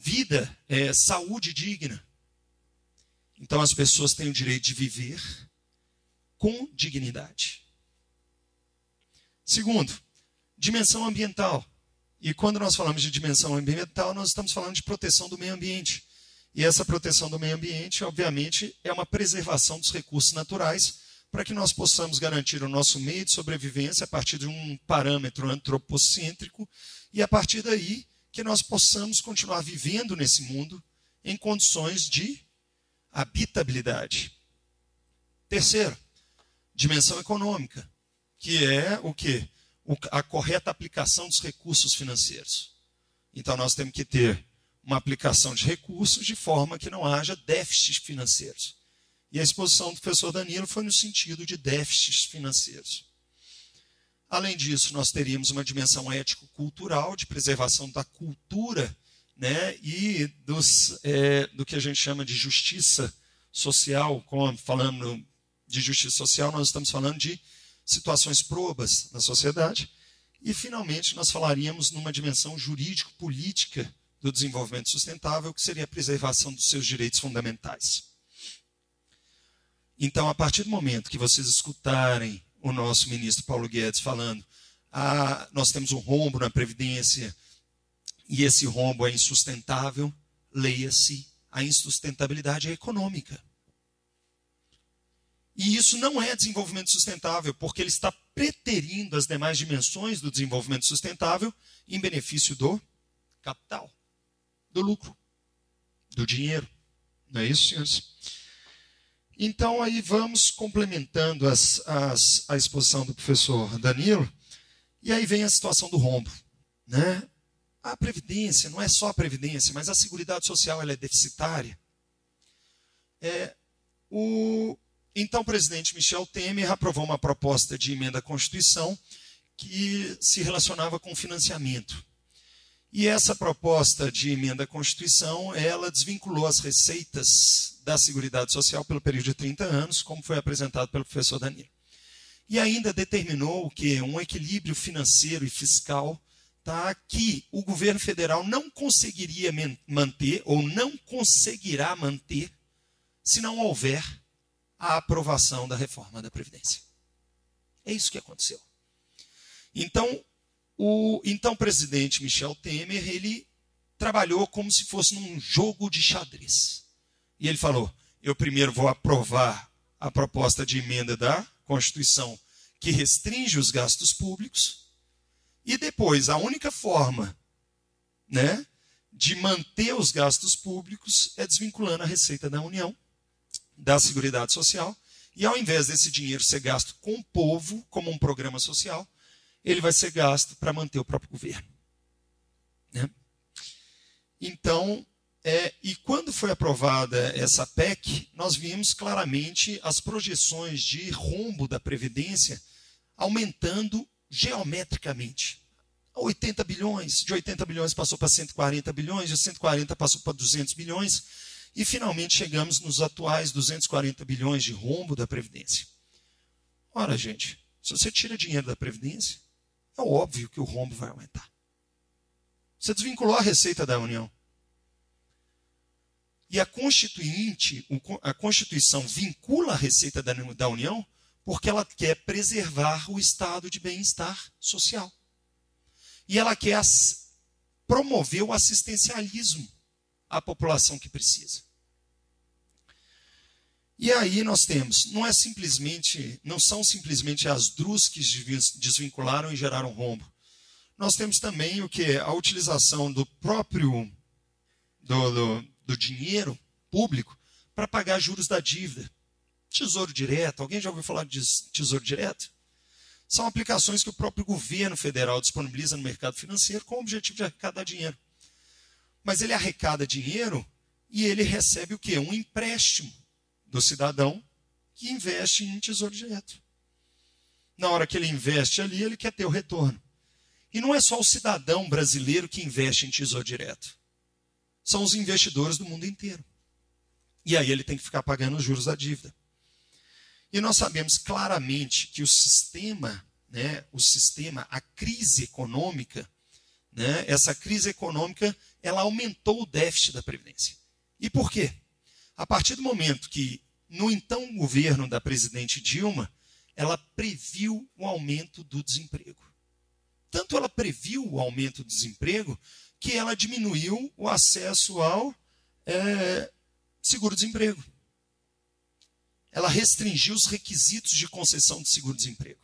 Vida é saúde digna. Então as pessoas têm o direito de viver com dignidade. Segundo, dimensão ambiental. E quando nós falamos de dimensão ambiental, nós estamos falando de proteção do meio ambiente. E essa proteção do meio ambiente, obviamente, é uma preservação dos recursos naturais para que nós possamos garantir o nosso meio de sobrevivência a partir de um parâmetro antropocêntrico e a partir daí que nós possamos continuar vivendo nesse mundo em condições de habitabilidade. Terceiro, dimensão econômica que é o que? A correta aplicação dos recursos financeiros. Então nós temos que ter uma aplicação de recursos de forma que não haja déficits financeiros. E a exposição do professor Danilo foi no sentido de déficits financeiros. Além disso, nós teríamos uma dimensão ético-cultural de preservação da cultura né, e dos, é, do que a gente chama de justiça social. Como falando de justiça social, nós estamos falando de situações probas na sociedade. E, finalmente, nós falaríamos numa dimensão jurídico-política do desenvolvimento sustentável, que seria a preservação dos seus direitos fundamentais. Então, a partir do momento que vocês escutarem o nosso ministro Paulo Guedes falando, ah, nós temos um rombo na Previdência e esse rombo é insustentável, leia-se, a insustentabilidade é econômica. E isso não é desenvolvimento sustentável, porque ele está preterindo as demais dimensões do desenvolvimento sustentável em benefício do capital, do lucro, do dinheiro. Não é isso, senhores? Então, aí vamos complementando as, as, a exposição do professor Danilo, e aí vem a situação do rombo. Né? A Previdência, não é só a Previdência, mas a Seguridade Social ela é deficitária. É, o, então, o presidente Michel Temer aprovou uma proposta de emenda à Constituição que se relacionava com financiamento. E essa proposta de emenda à Constituição, ela desvinculou as receitas da Seguridade Social pelo período de 30 anos, como foi apresentado pelo professor Danilo. E ainda determinou que um equilíbrio financeiro e fiscal tá, que o governo federal não conseguiria manter ou não conseguirá manter se não houver a aprovação da reforma da Previdência. É isso que aconteceu. Então, o então presidente Michel Temer, ele trabalhou como se fosse num jogo de xadrez. E ele falou: eu primeiro vou aprovar a proposta de emenda da Constituição que restringe os gastos públicos, e depois a única forma, né, de manter os gastos públicos é desvinculando a receita da União da Seguridade Social, e ao invés desse dinheiro ser gasto com o povo, como um programa social, ele vai ser gasto para manter o próprio governo. Né? Então, é, e quando foi aprovada essa PEC, nós vimos claramente as projeções de rombo da Previdência aumentando geometricamente. 80 bilhões, de 80 bilhões passou para 140 bilhões, de 140 passou para 200 bilhões, e finalmente chegamos nos atuais 240 bilhões de rombo da Previdência. Ora, gente, se você tira dinheiro da Previdência, é óbvio que o rombo vai aumentar. Você desvinculou a receita da União. E a Constituinte, a Constituição vincula a receita da União porque ela quer preservar o estado de bem-estar social. E ela quer promover o assistencialismo à população que precisa. E aí nós temos, não é simplesmente, não são simplesmente as DRUs que desvincularam e geraram rombo. Nós temos também o que a utilização do próprio do, do, do dinheiro público para pagar juros da dívida. Tesouro Direto, alguém já ouviu falar de Tesouro Direto? São aplicações que o próprio governo federal disponibiliza no mercado financeiro com o objetivo de arrecadar dinheiro. Mas ele arrecada dinheiro e ele recebe o quê? Um empréstimo do cidadão que investe em tesouro direto. Na hora que ele investe ali, ele quer ter o retorno. E não é só o cidadão brasileiro que investe em tesouro direto. São os investidores do mundo inteiro. E aí ele tem que ficar pagando os juros da dívida. E nós sabemos claramente que o sistema, né, o sistema, a crise econômica, né, essa crise econômica, ela aumentou o déficit da Previdência. E por quê? A partir do momento que, no então governo da presidente Dilma, ela previu o aumento do desemprego. Tanto ela previu o aumento do desemprego que ela diminuiu o acesso ao é, seguro-desemprego ela restringiu os requisitos de concessão de seguro-desemprego.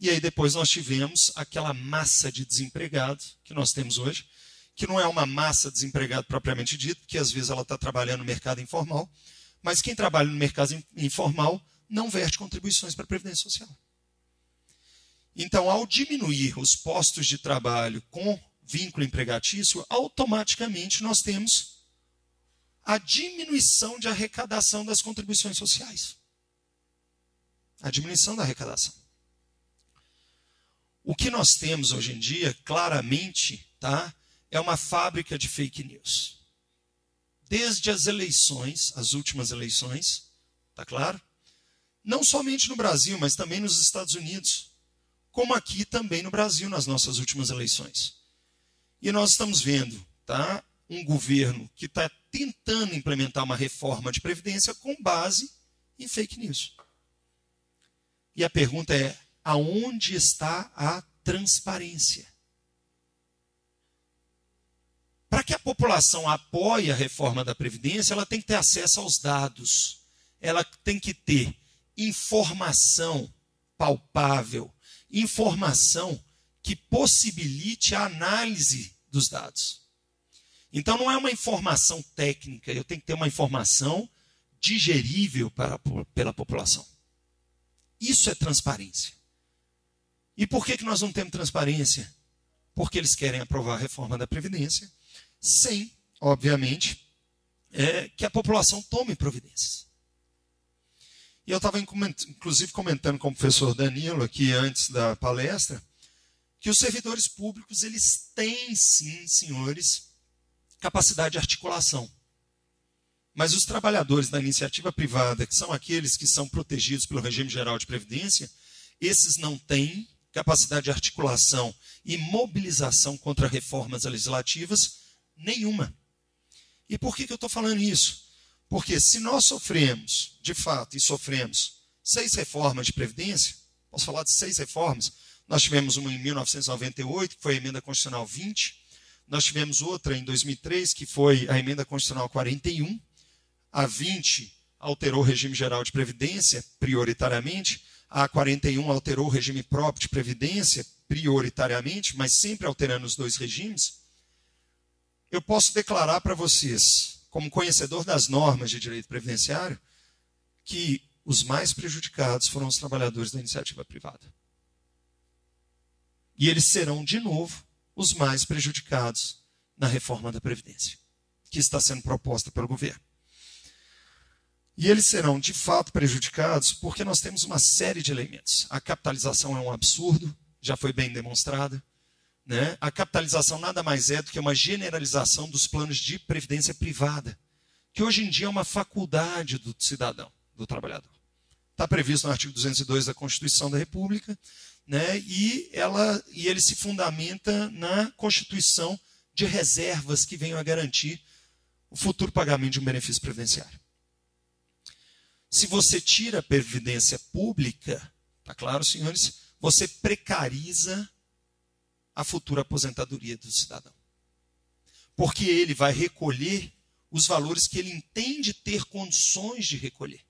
E aí depois nós tivemos aquela massa de desempregados que nós temos hoje, que não é uma massa de desempregado propriamente dito, porque às vezes ela está trabalhando no mercado informal, mas quem trabalha no mercado informal não verte contribuições para a Previdência Social. Então, ao diminuir os postos de trabalho com vínculo empregatício, automaticamente nós temos a diminuição de arrecadação das contribuições sociais. A diminuição da arrecadação. O que nós temos hoje em dia, claramente, tá, é uma fábrica de fake news. Desde as eleições, as últimas eleições, tá claro? Não somente no Brasil, mas também nos Estados Unidos, como aqui também no Brasil nas nossas últimas eleições. E nós estamos vendo, tá, um governo que está tentando implementar uma reforma de previdência com base em fake news. E a pergunta é: aonde está a transparência? Para que a população apoie a reforma da Previdência, ela tem que ter acesso aos dados, ela tem que ter informação palpável, informação que possibilite a análise dos dados. Então não é uma informação técnica, eu tenho que ter uma informação digerível para, pela população. Isso é transparência. E por que, que nós não temos transparência? Porque eles querem aprovar a reforma da Previdência sem, obviamente, é, que a população tome providências. E eu estava, inclusive, comentando com o professor Danilo aqui antes da palestra, que os servidores públicos, eles têm sim, senhores, capacidade de articulação. Mas os trabalhadores da iniciativa privada, que são aqueles que são protegidos pelo regime geral de previdência, esses não têm capacidade de articulação e mobilização contra reformas legislativas nenhuma. E por que, que eu estou falando isso? Porque se nós sofremos, de fato, e sofremos seis reformas de previdência, posso falar de seis reformas, nós tivemos uma em 1998, que foi a emenda constitucional 20, nós tivemos outra em 2003, que foi a emenda constitucional 41. A 20 alterou o regime geral de previdência prioritariamente. A 41 alterou o regime próprio de previdência prioritariamente, mas sempre alterando os dois regimes. Eu posso declarar para vocês, como conhecedor das normas de direito previdenciário, que os mais prejudicados foram os trabalhadores da iniciativa privada. E eles serão, de novo, os mais prejudicados na reforma da Previdência, que está sendo proposta pelo governo. E eles serão de fato prejudicados porque nós temos uma série de elementos. A capitalização é um absurdo, já foi bem demonstrada. Né? A capitalização nada mais é do que uma generalização dos planos de previdência privada, que hoje em dia é uma faculdade do cidadão, do trabalhador. Está previsto no artigo 202 da Constituição da República, né? e, ela, e ele se fundamenta na constituição de reservas que venham a garantir o futuro pagamento de um benefício previdenciário. Se você tira a previdência pública, tá claro, senhores, você precariza a futura aposentadoria do cidadão. Porque ele vai recolher os valores que ele entende ter condições de recolher.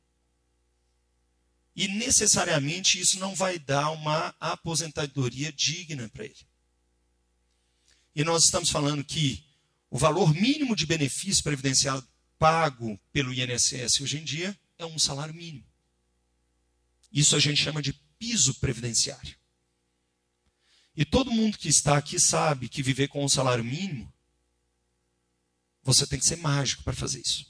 E necessariamente isso não vai dar uma aposentadoria digna para ele. E nós estamos falando que o valor mínimo de benefício previdenciário pago pelo INSS hoje em dia é um salário mínimo. Isso a gente chama de piso previdenciário. E todo mundo que está aqui sabe que viver com um salário mínimo, você tem que ser mágico para fazer isso.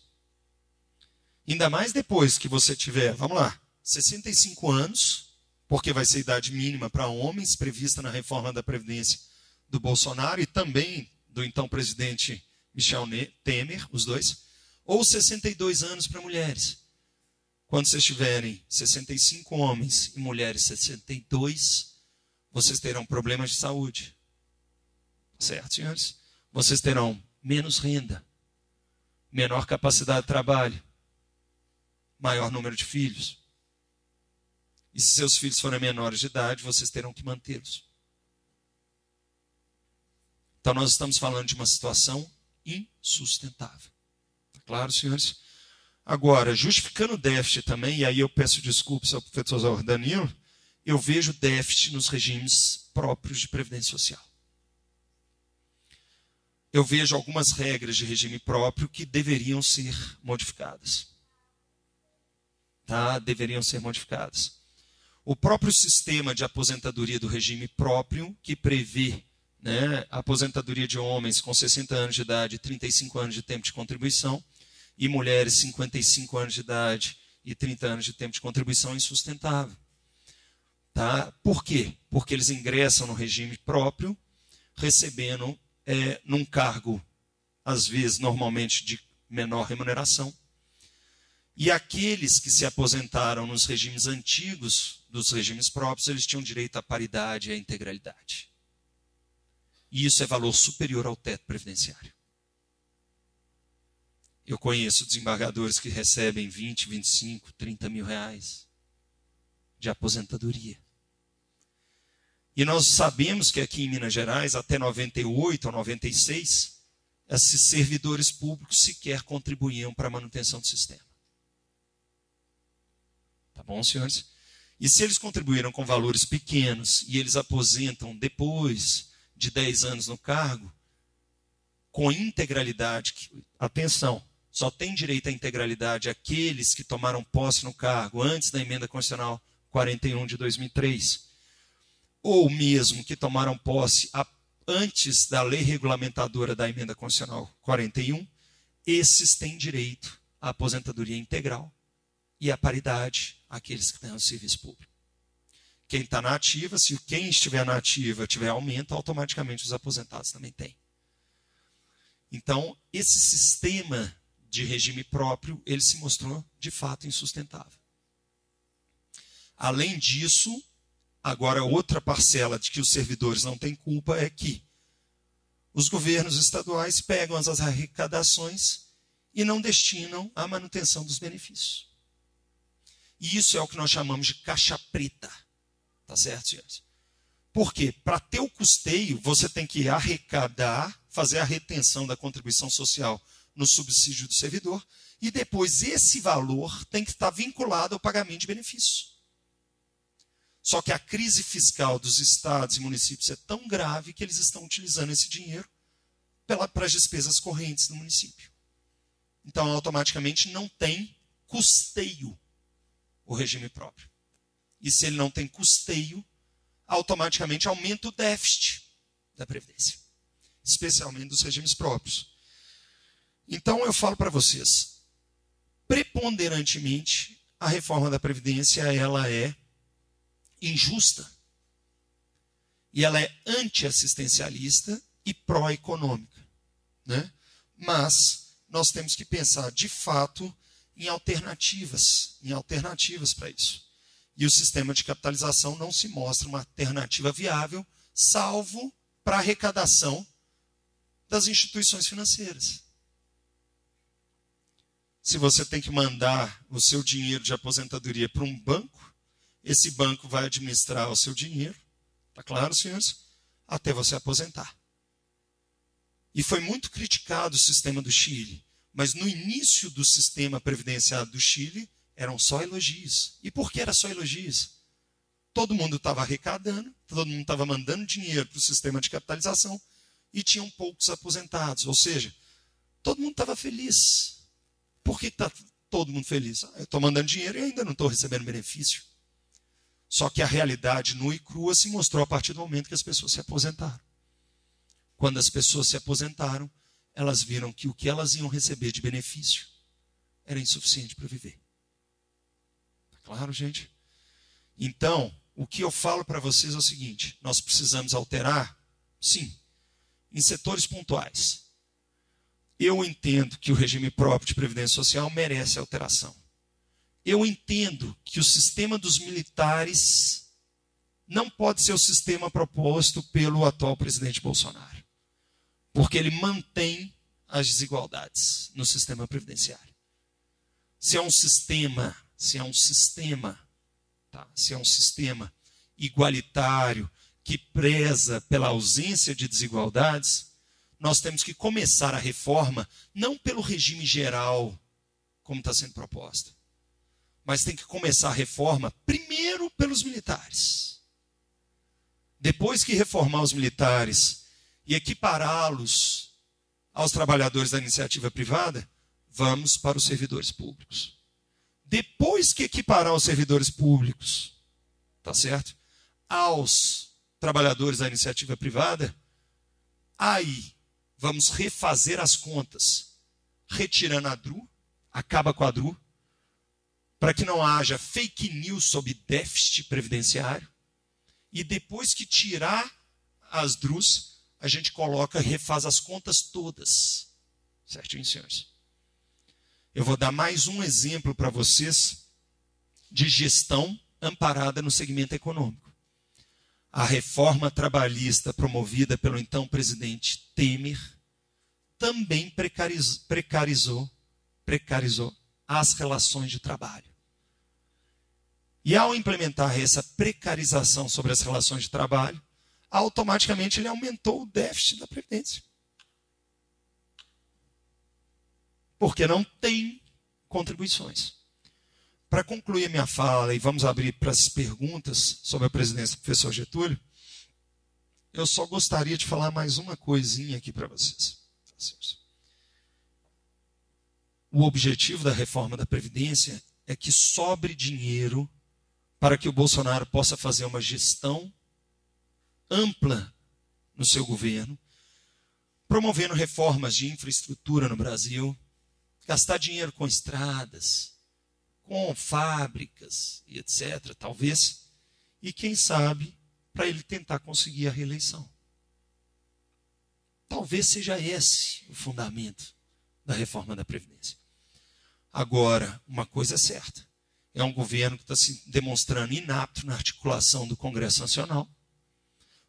Ainda mais depois que você tiver, vamos lá, 65 anos, porque vai ser idade mínima para homens, prevista na reforma da Previdência do Bolsonaro e também do então presidente Michel Temer, os dois, ou 62 anos para mulheres. Quando vocês tiverem 65 homens e mulheres 62, vocês terão problemas de saúde. Certo, senhores? Vocês terão menos renda, menor capacidade de trabalho, maior número de filhos. E se seus filhos forem menores de idade, vocês terão que mantê-los. Então, nós estamos falando de uma situação insustentável. Tá claro, senhores? Agora, justificando o déficit também, e aí eu peço desculpas ao professor Danilo, eu vejo déficit nos regimes próprios de previdência social. Eu vejo algumas regras de regime próprio que deveriam ser modificadas. Tá? Deveriam ser modificadas. O próprio sistema de aposentadoria do regime próprio, que prevê né, aposentadoria de homens com 60 anos de idade e 35 anos de tempo de contribuição, e mulheres 55 anos de idade e 30 anos de tempo de contribuição é insustentável. Tá? Por quê? Porque eles ingressam no regime próprio, recebendo é, num cargo, às vezes, normalmente de menor remuneração. E aqueles que se aposentaram nos regimes antigos, dos regimes próprios, eles tinham direito à paridade e à integralidade. E isso é valor superior ao teto previdenciário. Eu conheço desembargadores que recebem 20, 25, 30 mil reais de aposentadoria. E nós sabemos que aqui em Minas Gerais, até 98 ou 96, esses servidores públicos sequer contribuíam para a manutenção do sistema. Tá bom, senhores? E se eles contribuíram com valores pequenos e eles aposentam depois de 10 anos no cargo, com integralidade, atenção, só tem direito à integralidade aqueles que tomaram posse no cargo antes da emenda constitucional 41 de 2003, ou mesmo que tomaram posse antes da lei regulamentadora da emenda constitucional 41, esses têm direito à aposentadoria integral e à paridade aqueles que têm o serviço público. Quem está na ativa, se quem estiver na ativa tiver aumento, automaticamente os aposentados também têm. Então, esse sistema de regime próprio, ele se mostrou de fato insustentável. Além disso, agora outra parcela de que os servidores não têm culpa é que os governos estaduais pegam as arrecadações e não destinam à manutenção dos benefícios. E isso é o que nós chamamos de caixa preta. Tá certo, senhores? Por quê? Para ter o custeio, você tem que arrecadar, fazer a retenção da contribuição social no subsídio do servidor, e depois esse valor tem que estar vinculado ao pagamento de benefícios. Só que a crise fiscal dos estados e municípios é tão grave que eles estão utilizando esse dinheiro para as despesas correntes do município. Então, automaticamente, não tem custeio o regime próprio. E se ele não tem custeio, automaticamente aumenta o déficit da Previdência, especialmente dos regimes próprios. Então eu falo para vocês, preponderantemente a reforma da Previdência ela é injusta. E ela é antiassistencialista e pró-econômica. Né? Mas nós temos que pensar de fato em alternativas, em alternativas para isso e o sistema de capitalização não se mostra uma alternativa viável, salvo para arrecadação das instituições financeiras. Se você tem que mandar o seu dinheiro de aposentadoria para um banco, esse banco vai administrar o seu dinheiro, tá claro, senhores? Até você aposentar. E foi muito criticado o sistema do Chile, mas no início do sistema previdenciário do Chile, eram só elogios. E por que era só elogios? Todo mundo estava arrecadando, todo mundo estava mandando dinheiro para o sistema de capitalização e tinham poucos aposentados. Ou seja, todo mundo estava feliz. Por que está todo mundo feliz? Ah, eu estou mandando dinheiro e ainda não estou recebendo benefício. Só que a realidade nua e crua se mostrou a partir do momento que as pessoas se aposentaram. Quando as pessoas se aposentaram, elas viram que o que elas iam receber de benefício era insuficiente para viver. Tá claro, gente? Então, o que eu falo para vocês é o seguinte: nós precisamos alterar, sim, em setores pontuais. Eu entendo que o regime próprio de previdência social merece alteração. Eu entendo que o sistema dos militares não pode ser o sistema proposto pelo atual presidente Bolsonaro, porque ele mantém as desigualdades no sistema previdenciário. Se é um sistema, se é um sistema, tá? se é um sistema igualitário que preza pela ausência de desigualdades, nós temos que começar a reforma não pelo regime geral, como está sendo proposta, mas tem que começar a reforma primeiro pelos militares. Depois que reformar os militares e equipará-los aos trabalhadores da iniciativa privada, vamos para os servidores públicos. Depois que equiparar os servidores públicos, tá certo? Aos trabalhadores da iniciativa privada, aí vamos refazer as contas, retirando a DRU, acaba com a DRU, para que não haja fake news sobre déficit previdenciário. E depois que tirar as DRUs, a gente coloca, refaz as contas todas. Certinho, senhores? Eu vou dar mais um exemplo para vocês de gestão amparada no segmento econômico. A reforma trabalhista promovida pelo então presidente Temer também precarizou, precarizou, precarizou as relações de trabalho. E ao implementar essa precarização sobre as relações de trabalho, automaticamente ele aumentou o déficit da Previdência. Porque não tem contribuições. Para concluir minha fala, e vamos abrir para as perguntas sobre a presidência do professor Getúlio, eu só gostaria de falar mais uma coisinha aqui para vocês. O objetivo da reforma da Previdência é que sobre dinheiro para que o Bolsonaro possa fazer uma gestão ampla no seu governo, promovendo reformas de infraestrutura no Brasil, gastar dinheiro com estradas, com fábricas e etc., talvez, e quem sabe, para ele tentar conseguir a reeleição. Talvez seja esse o fundamento da reforma da Previdência. Agora, uma coisa é certa: é um governo que está se demonstrando inapto na articulação do Congresso Nacional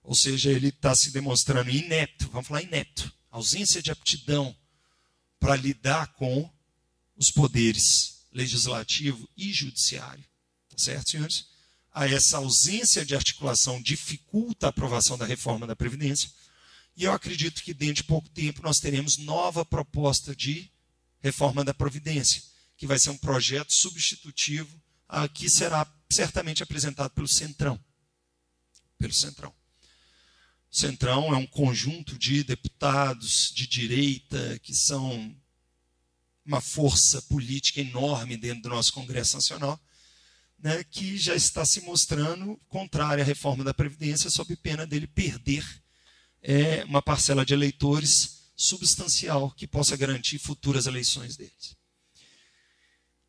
ou seja, ele está se demonstrando inepto, vamos falar inepto, ausência de aptidão para lidar com os poderes legislativo e judiciário. Tá certo, senhores? A essa ausência de articulação dificulta a aprovação da reforma da Previdência. E eu acredito que dentro de pouco tempo nós teremos nova proposta de reforma da Previdência, que vai ser um projeto substitutivo a que será certamente apresentado pelo Centrão. Pelo Centrão. Centrão é um conjunto de deputados de direita que são uma força política enorme dentro do nosso Congresso Nacional, né, que já está se mostrando contrária à reforma da Previdência, sob pena dele perder é, uma parcela de eleitores substancial que possa garantir futuras eleições deles.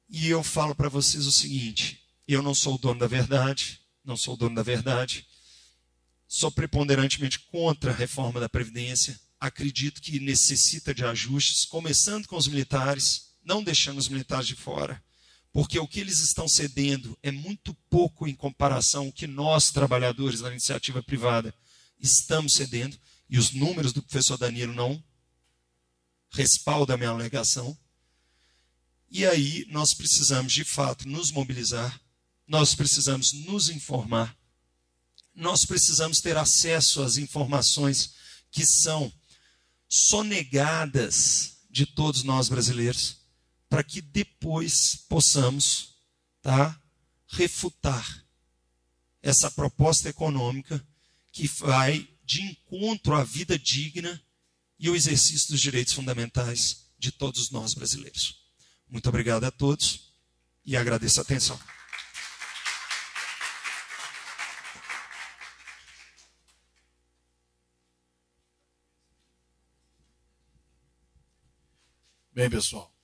E eu falo para vocês o seguinte: eu não sou o dono da verdade, não sou o dono da verdade, sou preponderantemente contra a reforma da Previdência. Acredito que necessita de ajustes, começando com os militares, não deixando os militares de fora, porque o que eles estão cedendo é muito pouco em comparação ao que nós, trabalhadores da iniciativa privada, estamos cedendo, e os números do professor Danilo não respaldam a minha alegação. E aí nós precisamos, de fato, nos mobilizar, nós precisamos nos informar nós precisamos ter acesso às informações que são sonegadas de todos nós brasileiros, para que depois possamos tá, refutar essa proposta econômica que vai de encontro à vida digna e o exercício dos direitos fundamentais de todos nós brasileiros. Muito obrigado a todos e agradeço a atenção. Bem, pessoal.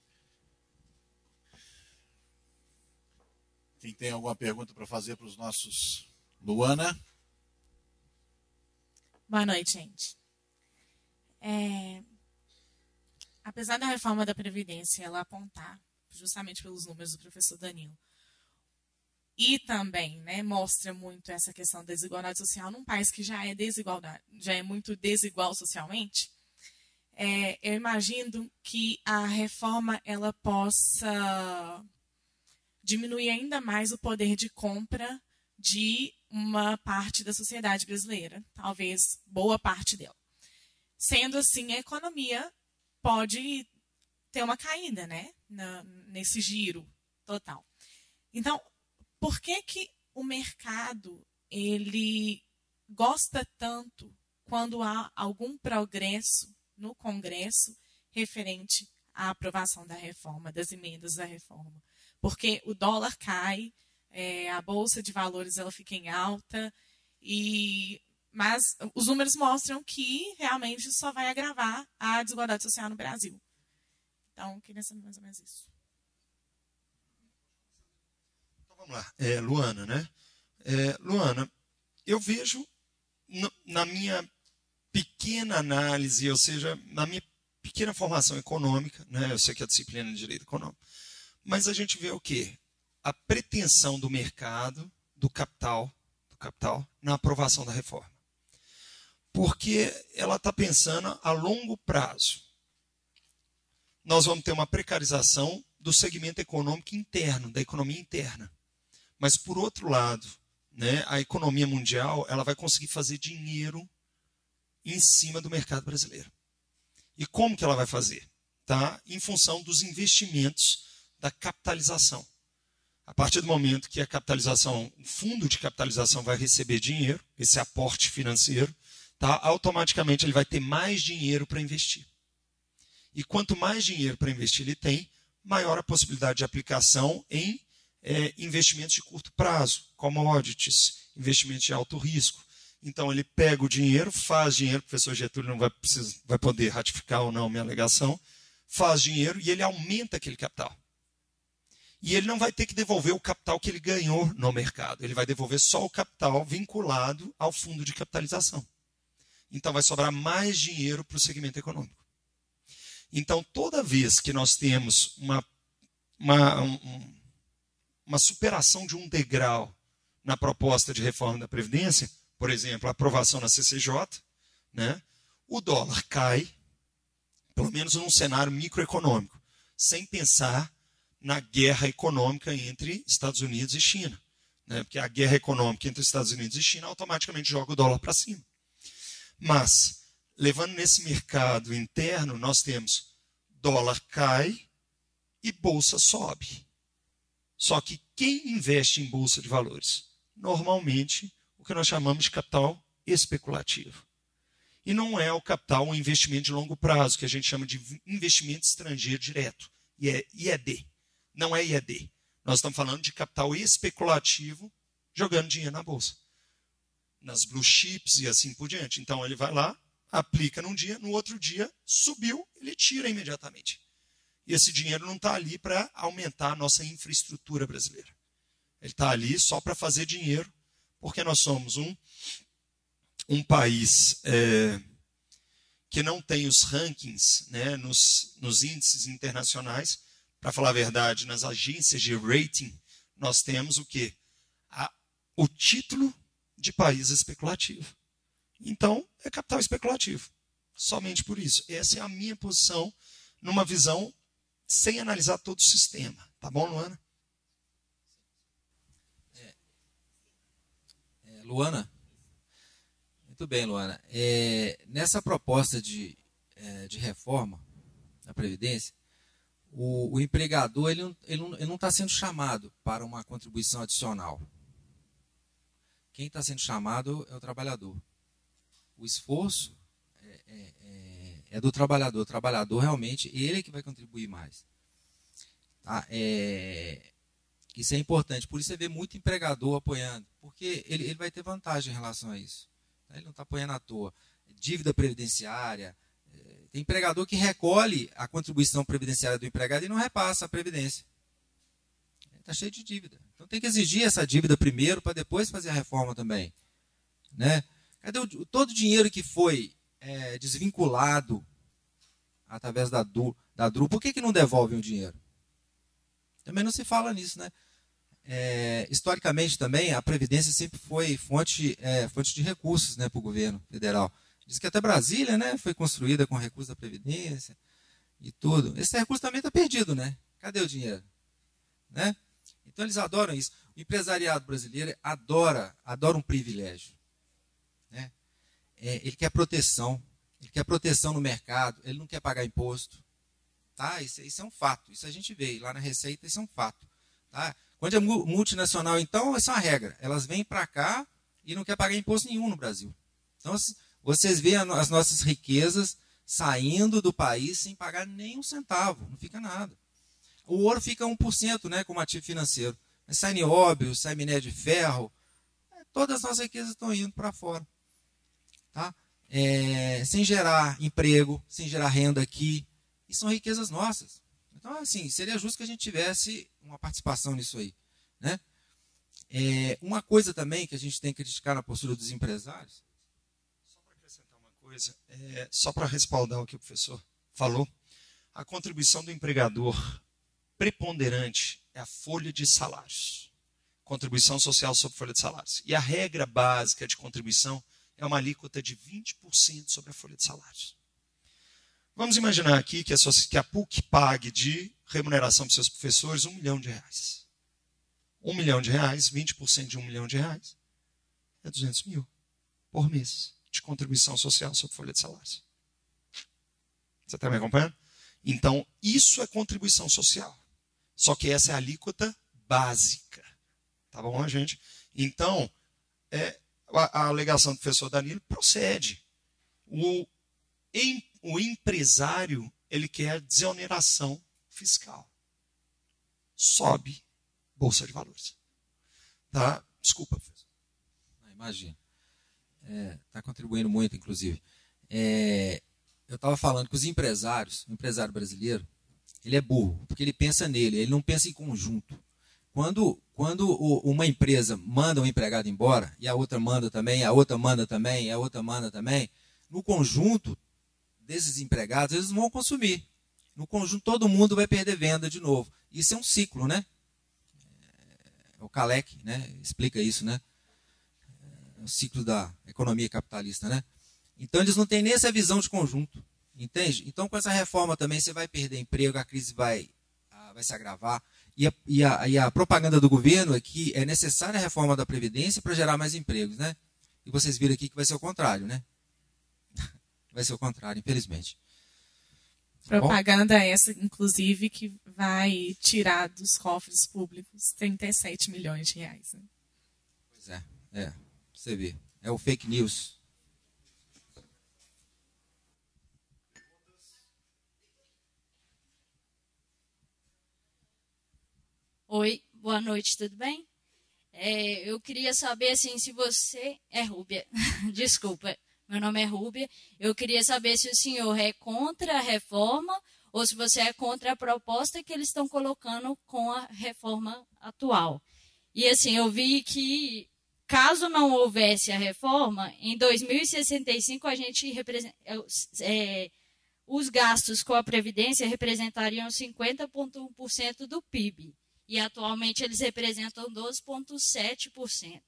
Quem tem alguma pergunta para fazer para os nossos. Luana? Boa noite, gente. É... Apesar da reforma da Previdência ela apontar, justamente pelos números do professor Danilo, e também né, mostra muito essa questão da desigualdade social num país que já é desigualdade, já é muito desigual socialmente, é, eu imagino que a reforma ela possa diminuir ainda mais o poder de compra de uma parte da sociedade brasileira, talvez boa parte dela. Sendo assim, a economia pode ter uma caída, né, Na, nesse giro total. Então, por que que o mercado ele gosta tanto quando há algum progresso no Congresso referente à aprovação da reforma, das emendas da reforma. Porque o dólar cai, é, a bolsa de valores ela fica em alta, e mas os números mostram que realmente só vai agravar a desigualdade social no Brasil. Então, queria saber mais ou menos isso. Então vamos lá. É, Luana, né? É, Luana, eu vejo na minha pequena análise, ou seja, na minha pequena formação econômica, né? eu sei que é a disciplina de direito econômico, mas a gente vê o quê? A pretensão do mercado, do capital, do capital na aprovação da reforma. Porque ela está pensando a longo prazo. Nós vamos ter uma precarização do segmento econômico interno, da economia interna. Mas, por outro lado, né, a economia mundial ela vai conseguir fazer dinheiro em cima do mercado brasileiro. E como que ela vai fazer? Tá? Em função dos investimentos da capitalização. A partir do momento que a capitalização, o fundo de capitalização vai receber dinheiro, esse aporte financeiro, tá? automaticamente ele vai ter mais dinheiro para investir. E quanto mais dinheiro para investir ele tem, maior a possibilidade de aplicação em é, investimentos de curto prazo, commodities, investimentos de alto risco. Então ele pega o dinheiro, faz dinheiro, o professor Getúlio não vai, precisar, vai poder ratificar ou não minha alegação, faz dinheiro e ele aumenta aquele capital. E ele não vai ter que devolver o capital que ele ganhou no mercado, ele vai devolver só o capital vinculado ao fundo de capitalização. Então vai sobrar mais dinheiro para o segmento econômico. Então toda vez que nós temos uma, uma, um, uma superação de um degrau na proposta de reforma da Previdência, por exemplo, a aprovação na CCJ, né, o dólar cai, pelo menos num cenário microeconômico, sem pensar na guerra econômica entre Estados Unidos e China. Né, porque a guerra econômica entre Estados Unidos e China automaticamente joga o dólar para cima. Mas, levando nesse mercado interno, nós temos dólar cai e bolsa sobe. Só que quem investe em bolsa de valores? Normalmente o que nós chamamos de capital especulativo. E não é o capital um investimento de longo prazo, que a gente chama de investimento estrangeiro direto, e é IED. Não é IED. Nós estamos falando de capital especulativo jogando dinheiro na bolsa. Nas blue chips e assim por diante. Então ele vai lá, aplica num dia, no outro dia subiu, ele tira imediatamente. E esse dinheiro não está ali para aumentar a nossa infraestrutura brasileira. Ele está ali só para fazer dinheiro porque nós somos um, um país é, que não tem os rankings né, nos, nos índices internacionais. Para falar a verdade, nas agências de rating, nós temos o quê? A, o título de país especulativo. Então, é capital especulativo. Somente por isso. Essa é a minha posição numa visão sem analisar todo o sistema. Tá bom, Luana? Luana? Muito bem, Luana. É, nessa proposta de, é, de reforma da Previdência, o, o empregador ele não está ele não tá sendo chamado para uma contribuição adicional. Quem está sendo chamado é o trabalhador. O esforço é, é, é, é do trabalhador. O trabalhador realmente, ele é que vai contribuir mais. Tá? É, isso é importante. Por isso você vê muito empregador apoiando, porque ele, ele vai ter vantagem em relação a isso. Tá? Ele não está apoiando à toa. Dívida previdenciária. É, tem empregador que recolhe a contribuição previdenciária do empregado e não repassa a previdência. Está cheio de dívida. Então tem que exigir essa dívida primeiro para depois fazer a reforma também. Né? Cadê o, todo o dinheiro que foi é, desvinculado através da DRU, da DRU? Por que, que não devolvem o dinheiro? Também não se fala nisso, né? É, historicamente também, a Previdência sempre foi fonte, é, fonte de recursos né, para o governo federal. Diz que até Brasília né, foi construída com recursos da Previdência e tudo. Esse recurso também está perdido, né? Cadê o dinheiro? Né? Então eles adoram isso. O empresariado brasileiro adora, adora um privilégio. Né? É, ele quer proteção. Ele quer proteção no mercado. Ele não quer pagar imposto. Tá? Isso, isso é um fato. Isso a gente vê lá na Receita, isso é um fato. Tá? Quando é multinacional, então, essa é uma regra. Elas vêm para cá e não quer pagar imposto nenhum no Brasil. Então, vocês veem as nossas riquezas saindo do país sem pagar nem um centavo. Não fica nada. O ouro fica 1% né, como ativo financeiro. Mas sai nióbio, sai minério de ferro. É, todas as nossas riquezas estão indo para fora. Tá? É, sem gerar emprego, sem gerar renda aqui. E são riquezas nossas. Então, assim, seria justo que a gente tivesse uma participação nisso aí. Né? É, uma coisa também que a gente tem que criticar na postura dos empresários. Só para acrescentar uma coisa, é, só para respaldar o que o professor falou, a contribuição do empregador preponderante é a folha de salários. Contribuição social sobre folha de salários. E a regra básica de contribuição é uma alíquota de 20% sobre a folha de salários. Vamos imaginar aqui que a, que a PUC pague de remuneração para seus professores um milhão de reais. Um milhão de reais, 20% de um milhão de reais, é 200 mil por mês de contribuição social sobre folha de salários. Você está me acompanhando? Então, isso é contribuição social. Só que essa é a alíquota básica. Tá bom, gente? Então, é, a, a alegação do professor Danilo procede. O, em o empresário ele quer desoneração fiscal. Sobe bolsa de valores. Tá? Desculpa, professor. Imagina. Está é, tá contribuindo muito, inclusive. É, eu estava falando que os empresários, o empresário brasileiro, ele é burro, porque ele pensa nele, ele não pensa em conjunto. Quando, quando uma empresa manda um empregado embora, e a outra manda também, a outra manda também, a outra manda também, no conjunto desses empregados, eles vão consumir. No conjunto, todo mundo vai perder venda de novo. Isso é um ciclo, né? É, o Kalec né, explica isso, né? É o ciclo da economia capitalista, né? Então, eles não têm nem essa visão de conjunto, entende? Então, com essa reforma também, você vai perder emprego, a crise vai, vai se agravar. E a, e, a, e a propaganda do governo é que é necessária a reforma da Previdência para gerar mais empregos, né? E vocês viram aqui que vai ser o contrário, né? vai ser o contrário, infelizmente. Tá Propaganda Bom? essa, inclusive, que vai tirar dos cofres públicos 37 milhões de reais. Né? Pois é, é. Você vê. É o fake news. Oi, boa noite, tudo bem? É, eu queria saber assim se você é Rúbia, desculpa, meu nome é Rúbia. Eu queria saber se o senhor é contra a reforma ou se você é contra a proposta que eles estão colocando com a reforma atual. E assim, eu vi que caso não houvesse a reforma, em 2065 a gente é, os gastos com a Previdência representariam 50,1% do PIB. E atualmente eles representam 12,7%.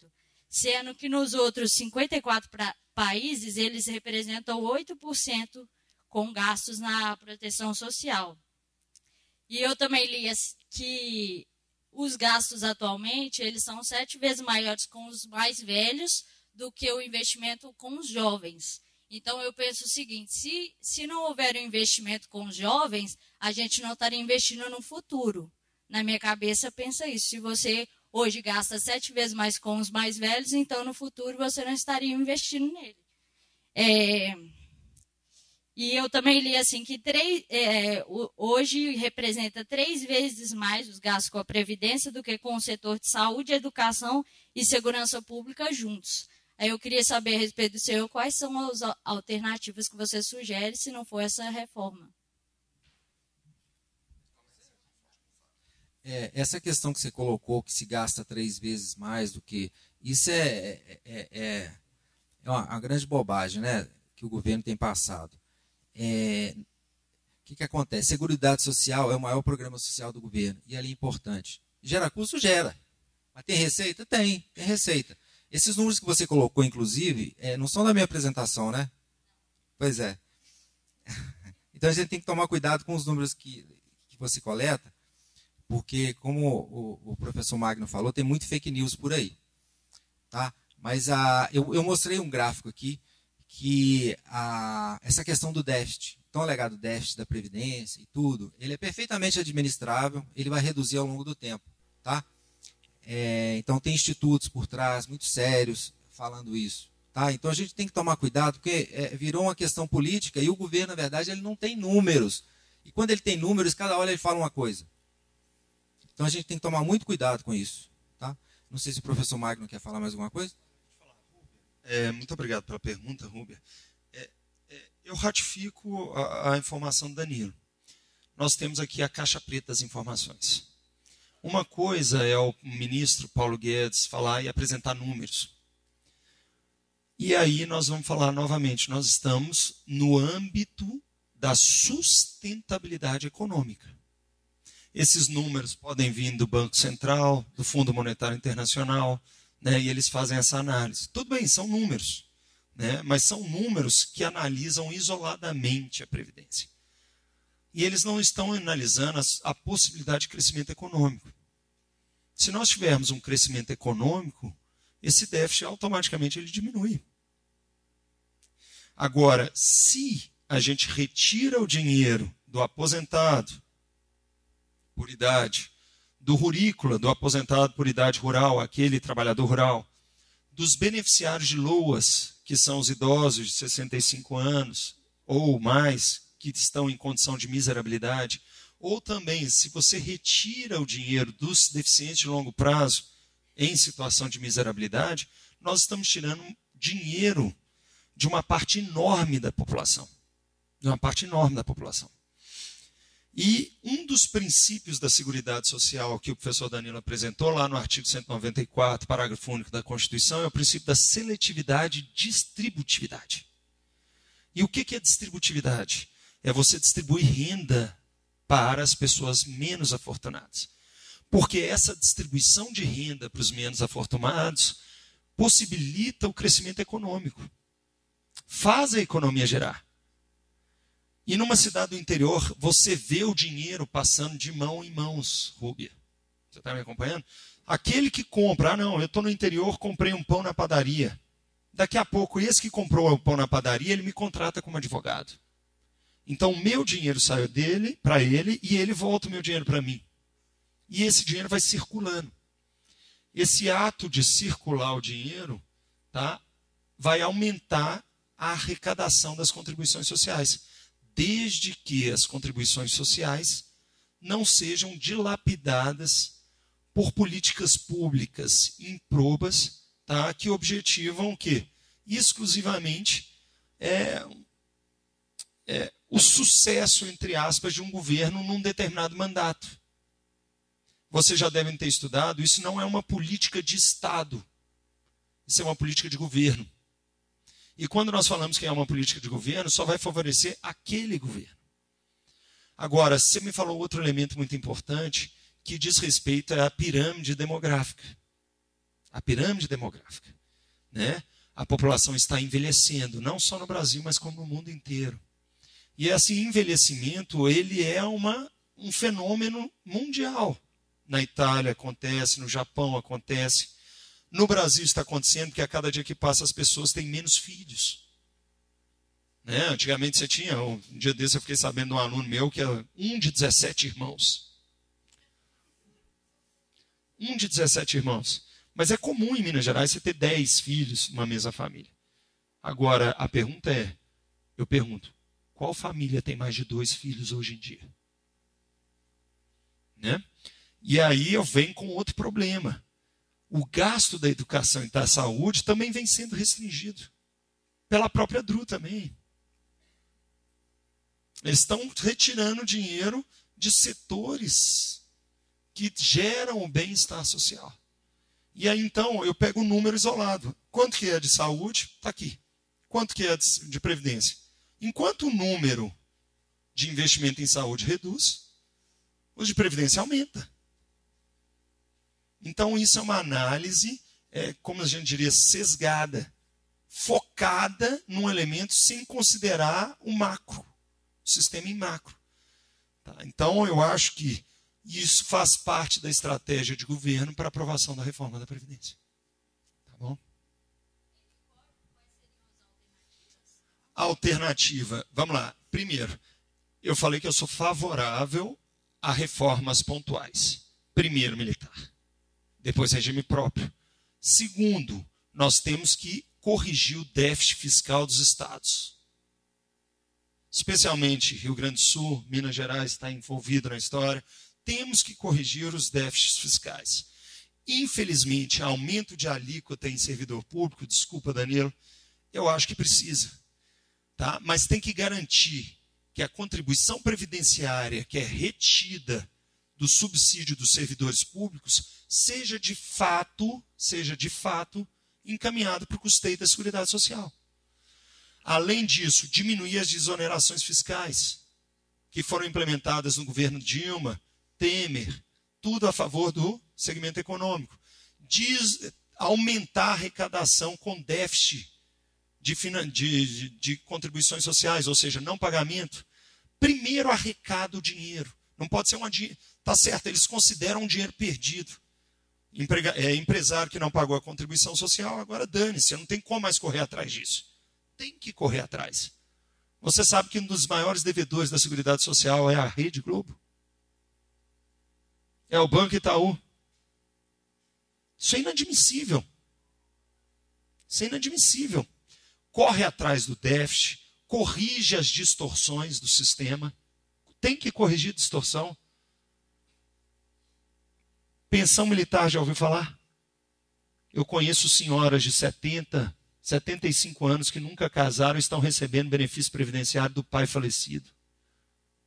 Sendo que nos outros 54 países, eles representam 8% com gastos na proteção social. E eu também li que os gastos atualmente eles são sete vezes maiores com os mais velhos do que o investimento com os jovens. Então eu penso o seguinte: se, se não houver um investimento com os jovens, a gente não estaria investindo no futuro. Na minha cabeça pensa isso. Se você hoje gasta sete vezes mais com os mais velhos, então no futuro você não estaria investindo nele. É, E eu também li assim que três, é, hoje representa três vezes mais os gastos com a Previdência do que com o setor de saúde, educação e segurança pública juntos. Aí eu queria saber a respeito do senhor quais são as alternativas que você sugere se não for essa reforma. É, essa questão que você colocou, que se gasta três vezes mais do que. Isso é, é, é, é, é uma, uma, grande bobagem né, que o governo tem passado. É, o que, que acontece? Seguridade Social é o maior programa social do governo e ali é importante. Gera custo? Gera. Mas tem receita? Tem, tem receita. Esses números que você colocou, inclusive, é, não são da minha apresentação, né? Pois é. Então a gente tem que tomar cuidado com os números que, que você coleta, porque, como o, o, professor Magno falou, tem muito fake news por aí. Tá? Mas a, eu, eu mostrei um gráfico aqui que a, essa questão do déficit, tão alegado déficit da Previdência e tudo, ele é perfeitamente administrável, ele vai reduzir ao longo do tempo. Tá? É, então tem institutos por trás, muito sérios, falando isso. Tá? Então a gente tem que tomar cuidado, porque é, virou uma questão política e o governo, na verdade, ele não tem números. E quando ele tem números, cada hora ele fala uma coisa. Então a gente tem que tomar muito cuidado com isso. Tá? Não sei se o professor Magno quer falar mais alguma coisa. É, muito obrigado pela pergunta, Rúbia. É, é, eu ratifico a, a, informação do Danilo. Nós temos aqui a caixa preta das informações. Uma coisa é o ministro Paulo Guedes falar e apresentar números. E aí nós vamos falar novamente, nós estamos no âmbito da sustentabilidade econômica. Esses números podem vir do Banco Central, do Fundo Monetário Internacional, né, e eles fazem essa análise. Tudo bem, são números, né, mas são números que analisam isoladamente a Previdência. E eles não estão analisando a, possibilidade de crescimento econômico. Se nós tivermos um crescimento econômico, esse déficit automaticamente ele diminui. Agora, se a gente retira o dinheiro do aposentado por idade, do rurícola, do aposentado por idade rural, aquele trabalhador rural, dos beneficiários de LOAS, que são os idosos de 65 anos ou mais, que estão em condição de miserabilidade, ou também, se você retira o dinheiro dos deficientes de longo prazo em situação de miserabilidade, nós estamos tirando dinheiro de uma parte enorme da população. De uma parte enorme da população. E um dos princípios da Seguridade Social que o professor Danilo apresentou lá no artigo 194, parágrafo único da Constituição, é o princípio da seletividade e distributividade. E o que é distributividade? É você distribuir renda para as pessoas menos afortunadas. Porque essa distribuição de renda para os menos afortunados possibilita o crescimento econômico faz a economia gerar. E numa cidade do interior, você vê o dinheiro passando de mão em mãos, Rúbia. Você está me acompanhando? Aquele que compra, ah, não, eu estou no interior, comprei um pão na padaria. Daqui a pouco, esse que comprou o pão na padaria, ele me contrata como advogado. Então, o meu dinheiro saiu dele para ele e ele volta o meu dinheiro para mim. E esse dinheiro vai circulando. Esse ato de circular o dinheiro tá, vai aumentar a arrecadação das contribuições sociais, desde que as contribuições sociais não sejam dilapidadas por políticas públicas improbas, tá, que objetivam o quê? Exclusivamente é, é, o sucesso, entre aspas, de um governo num determinado mandato. Vocês já devem ter estudado, isso não é uma política de Estado, isso é uma política de governo. E quando nós falamos que é uma política de governo, só vai favorecer aquele governo. Agora, você me falou outro elemento muito importante que diz respeito à pirâmide demográfica. A pirâmide demográfica. Né? A população está envelhecendo, não só no Brasil, mas como no mundo inteiro. E esse envelhecimento, ele é uma, um fenômeno mundial. Na Itália acontece, no Japão acontece, no Brasil está acontecendo que a cada dia que passa as pessoas têm menos filhos. Né? Antigamente você tinha, um dia desse eu fiquei sabendo de um aluno meu que é um de 17 irmãos. Um de 17 irmãos. Mas é comum em Minas Gerais você ter 10 filhos numa mesma família. Agora, a pergunta é, eu pergunto, Qual família tem mais de dois filhos hoje em dia? Né? E aí eu venho com outro problema. O gasto da educação e da saúde também vem sendo restringido. Pela própria DRU também. Eles estão retirando dinheiro de setores que geram o bem-estar social. E aí então eu pego um número isolado. Quanto que é de saúde? Está aqui. Quanto que é de previdência? Enquanto o número de investimento em saúde reduz, o de previdência aumenta. Então isso é uma análise, é, como a gente diria, sesgada, focada num elemento sem considerar o macro, o sistema em macro. Tá? Então eu acho que isso faz parte da estratégia de governo para aprovação da reforma da Previdência. Tá bom? Alternativa. Vamos lá. Primeiro, eu falei que eu sou favorável a reformas pontuais. Primeiro, militar. Depois, regime próprio. Segundo, nós temos que corrigir o déficit fiscal dos estados. Especialmente Rio Grande do Sul, Minas Gerais está envolvido na história temos que corrigir os déficits fiscais. Infelizmente, aumento de alíquota em servidor público, desculpa, Danilo, eu acho que precisa. Tá? Mas tem que garantir que a contribuição previdenciária que é retida do subsídio dos servidores públicos seja de fato, seja de fato encaminhado para o custeio da Seguridade Social. Além disso, diminuir as desonerações fiscais que foram implementadas no governo Dilma Temer, tudo a favor do segmento econômico. Diz aumentar a arrecadação com déficit de, de, de, contribuições sociais, ou seja, não pagamento. Primeiro arrecada o dinheiro. Não pode ser uma. Tá certo, eles consideram um dinheiro perdido. Emprega, é, empresário que não pagou a contribuição social, agora dane-se, não tem como mais correr atrás disso. Tem que correr atrás. Você sabe que um dos maiores devedores da Seguridade Social é a Rede Globo? é o Banco Itaú. Isso é inadmissível. Isso é inadmissível. Corre atrás do déficit, corrige as distorções do sistema. Tem que corrigir distorção. Pensão militar, já ouviu falar? Eu conheço senhoras de 70, 75 anos que nunca casaram e estão recebendo benefício previdenciário do pai falecido.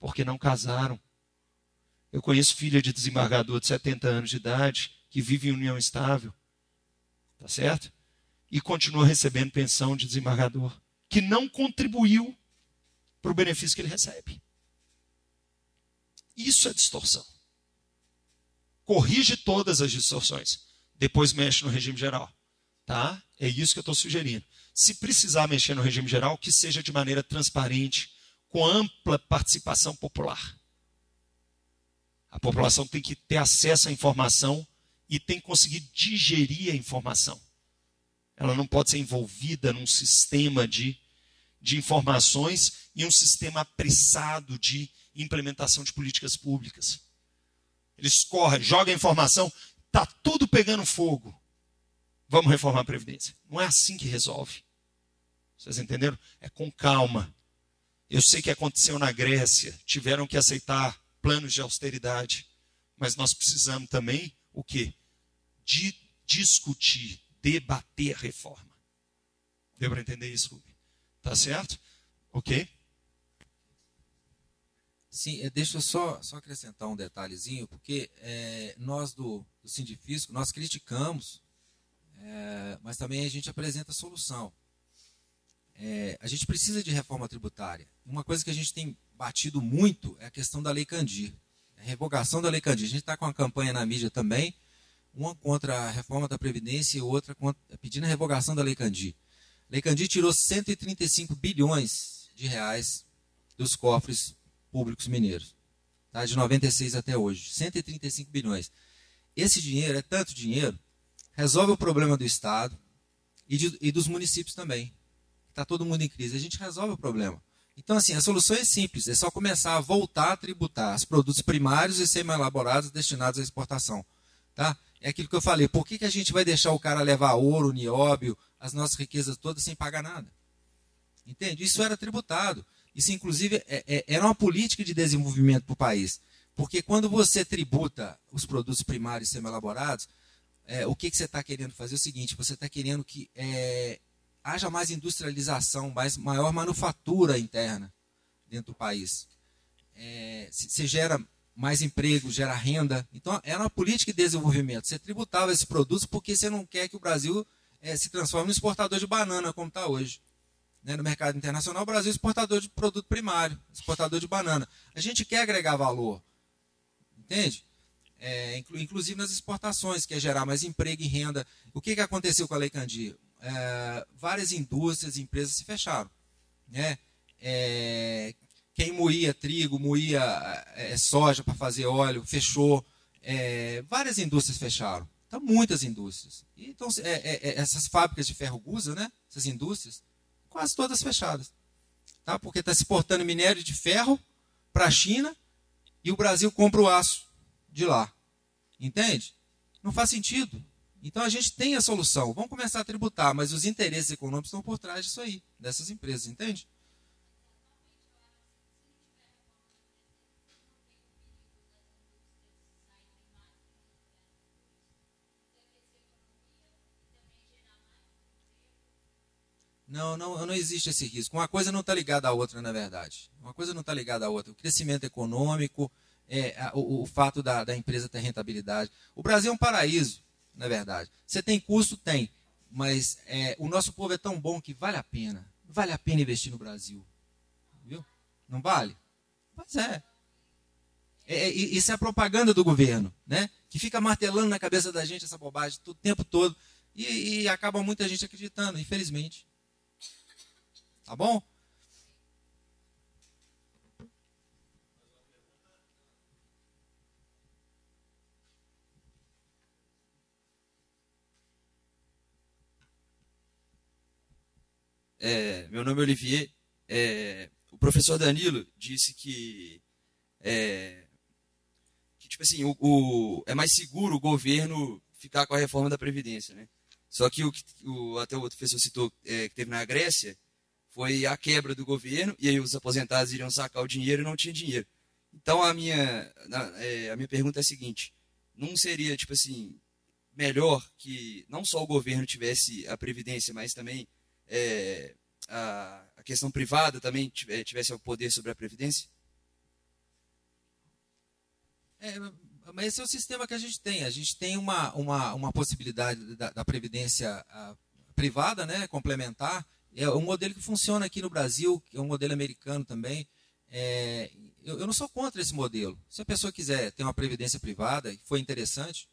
Porque não casaram. Eu conheço filha de desembargador de 70 anos de idade que vive em união estável. Tá certo? E continua recebendo pensão de desembargador, que não contribuiu para o benefício que ele recebe. Isso é distorção. Corrige todas as distorções. Depois mexe no regime geral. Tá? É isso que eu estou sugerindo. Se precisar mexer no regime geral, que seja de maneira transparente, com ampla participação popular. A população tem que ter acesso à informação e tem que conseguir digerir a informação. Ela não pode ser envolvida num sistema de, de informações e um sistema apressado de implementação de políticas públicas. Eles correm, jogam a informação, está tudo pegando fogo. Vamos reformar a Previdência. Não é assim que resolve. Vocês entenderam? É com calma. Eu sei que aconteceu na Grécia, tiveram que aceitar planos de austeridade, mas nós precisamos também o quê? De discutir, debater a reforma. Deu para entender isso, Rubi? Tá certo? Ok? Sim, é, deixa eu só, só acrescentar um detalhezinho, porque é, nós do, do Sindifisco, nós criticamos, é, mas também a gente apresenta solução. É, a gente precisa de reforma tributária. Uma coisa que a gente tem batido muito é a questão da Lei Candir. A revogação da Lei Candir. A gente está com uma campanha na mídia também, uma contra a reforma da Previdência e outra contra, pedindo a revogação da Lei Candir. A Lei Candir tirou 135 bilhões de reais dos cofres públicos mineiros. Tá? De 96 até hoje. 135 bilhões. Esse dinheiro, é tanto dinheiro, resolve o problema do Estado e, de, e dos municípios também. Está todo mundo em crise. A gente resolve o problema. Então, assim, a solução é simples, é só começar a voltar a tributar os produtos primários e semi-elaborados destinados à exportação. Tá? É aquilo que eu falei, por que, que a gente vai deixar o cara levar ouro, nióbio, as nossas riquezas todas sem pagar nada? Entende? Isso era tributado. Isso, inclusive, é, é, era uma política de desenvolvimento para o país. Porque quando você tributa os produtos primários semi-elaborados, é, o que, que você está querendo fazer? É o seguinte: você está querendo que é, haja mais industrialização, mais, maior manufatura interna dentro do país. É, você gera mais emprego, gera renda. Então, era uma política de desenvolvimento. Você tributava esses produtos porque você não quer que o Brasil é, se transforme em exportador de banana, como está hoje. Né? No mercado internacional, o Brasil é exportador de produto primário, exportador de banana. A gente quer agregar valor. Entende? É, inclusive nas exportações, que é gerar mais emprego e renda. O que, que aconteceu com a Lei Candir? É, várias indústrias e empresas se fecharam. Né? É, quem moía trigo, moía é, soja para fazer óleo, fechou. É, várias indústrias fecharam. Então, muitas indústrias. Então, é, é, essas fábricas de ferro gusa, né? essas indústrias, quase todas fechadas. Tá? Porque está exportando minério de ferro para a China e o Brasil compra o aço de lá. Entende? Não faz sentido. Então a gente tem a solução. Vamos começar a tributar, mas os interesses econômicos estão por trás disso aí, dessas empresas, entende? Não, não, não existe esse risco. Uma coisa não está ligada à outra, na verdade. Uma coisa não está ligada à outra. O crescimento econômico, é, o, o, fato da, da, empresa ter rentabilidade. O Brasil é um paraíso, na verdade. Você tem custo? Tem. Mas é, o nosso povo é tão bom que vale a pena. Vale a pena investir no Brasil. Viu? Não vale? Pois é. é, é isso é a propaganda do governo, né? que fica martelando na cabeça da gente essa bobagem o tempo todo. E, e acaba muita gente acreditando, infelizmente. Tá bom? É, meu nome é Olivier. É, o professor Danilo disse que, é, que tipo assim, o, o, é mais seguro o governo ficar com a reforma da Previdência. Né? Só que o, o até o outro professor citou é, que teve na Grécia foi a quebra do governo e aí os aposentados iriam sacar o dinheiro e não tinha dinheiro. Então a minha, é, a minha pergunta é a seguinte: não seria tipo assim melhor que não só o governo tivesse a previdência, mas também é, a, a, questão privada também é, tivesse o poder sobre a Previdência? É, mas esse é o sistema que a gente tem. A gente tem uma, uma, uma possibilidade da, da Previdência privada, né, complementar. É um modelo que funciona aqui no Brasil, que é um modelo americano também. É, eu, eu, não sou contra esse modelo. Se a pessoa quiser ter uma previdência privada, e foi interessante,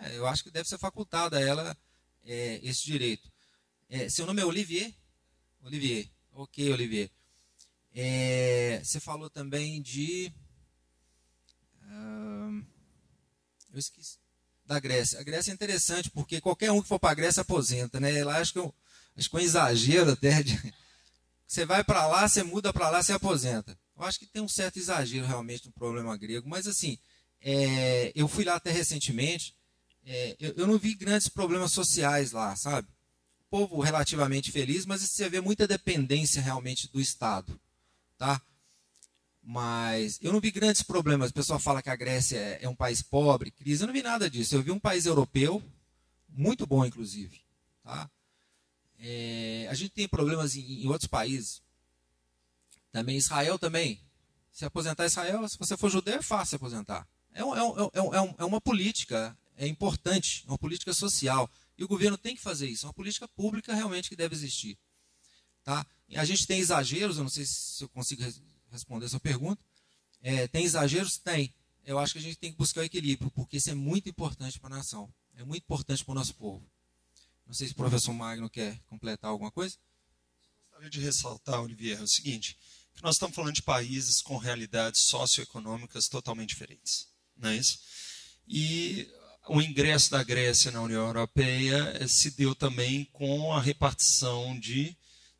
é, eu acho que deve ser facultado a ela é, esse direito. É, seu nome é Olivier? Olivier. Ok, Olivier. É, você falou também de. eu esqueci. Da Grécia. A Grécia é interessante porque qualquer um que for para a Grécia aposenta, né? Lá acho que, eu, acho que é um exagero até. De, você vai para lá, você muda para lá, você aposenta. Eu acho que tem um certo exagero realmente no problema grego, mas assim, é, eu fui lá até recentemente, é, eu, eu, não vi grandes problemas sociais lá, sabe? povo relativamente feliz, mas você vê muita dependência realmente do Estado, tá? Mas eu não vi grandes problemas. O pessoal fala que a Grécia é, é um país pobre, crise. Eu não vi nada disso. Eu vi um país europeu, muito bom, inclusive. Tá? É, a gente tem problemas em, em, outros países. Também Israel também. Se aposentar Israel, se você for judeu, é fácil se aposentar. É, um, é, um, é, um, é uma política, é importante, é uma política social. E o governo tem que fazer isso. É uma política pública realmente que deve existir. Tá? A gente tem exageros, eu não sei se eu consigo responder essa pergunta. É, tem exageros? Tem. Eu acho que a gente tem que buscar o equilíbrio, porque isso é muito importante para a nação. É muito importante para o nosso povo. Não sei se o professor Magno quer completar alguma coisa. Gostaria de ressaltar, Olivier, o seguinte, que nós estamos falando de países com realidades socioeconômicas totalmente diferentes. Não é isso? E o ingresso da Grécia na União Europeia se deu também com a repartição de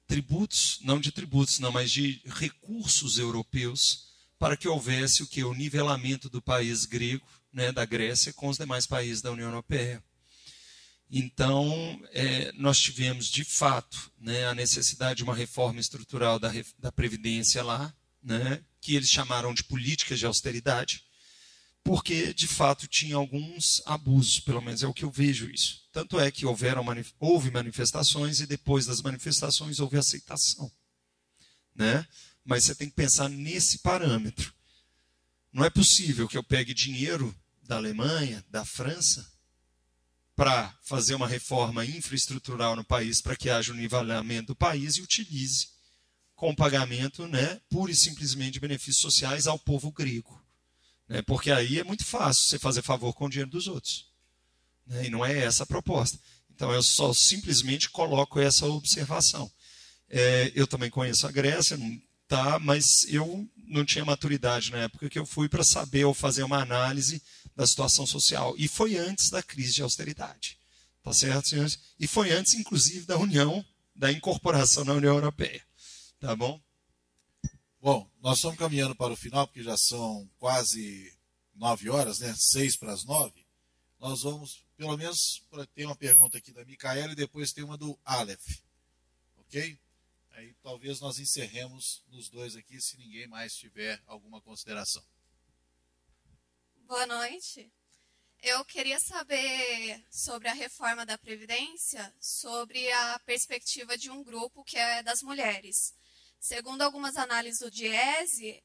tributos, não de tributos, não, mas de recursos europeus para que houvesse o que o nivelamento do país grego, né, da Grécia, com os demais países da União Europeia. Então, é, nós tivemos, de fato, né, a necessidade de uma reforma estrutural da, da Previdência lá, né, que eles chamaram de políticas de austeridade, porque, de fato, tinha alguns abusos, pelo menos é o que eu vejo isso. Tanto é que houveram, houve manifestações e depois das manifestações houve aceitação. Né? Mas você tem que pensar nesse parâmetro. Não é possível que eu pegue dinheiro da Alemanha, da França, para fazer uma reforma infraestrutural no país para que haja um nivelamento do país e utilize com pagamento, né, pura e simplesmente benefícios sociais ao povo grego. Né, porque aí é muito fácil você fazer favor com o dinheiro dos outros. Né, e não é essa a proposta. Então eu só simplesmente coloco essa observação. É, eu também conheço a Grécia, tá, mas eu não tinha maturidade na época que eu fui para saber ou fazer uma análise da situação social. E foi antes da crise de austeridade. Tá certo, senhores? E foi antes, inclusive, da União, da incorporação na União Europeia. Tá bom? Bom, nós estamos caminhando para o final, porque já são quase nove horas, né? Seis para as nove. Nós vamos, pelo menos, ter uma pergunta aqui da Micaela e depois tem uma do Aleph. Ok? Aí talvez nós encerremos nos dois aqui, se ninguém mais tiver alguma consideração. Boa noite. Eu queria saber sobre a reforma da Previdência, sobre a perspectiva de um grupo que é das mulheres. Segundo algumas análises do Diese,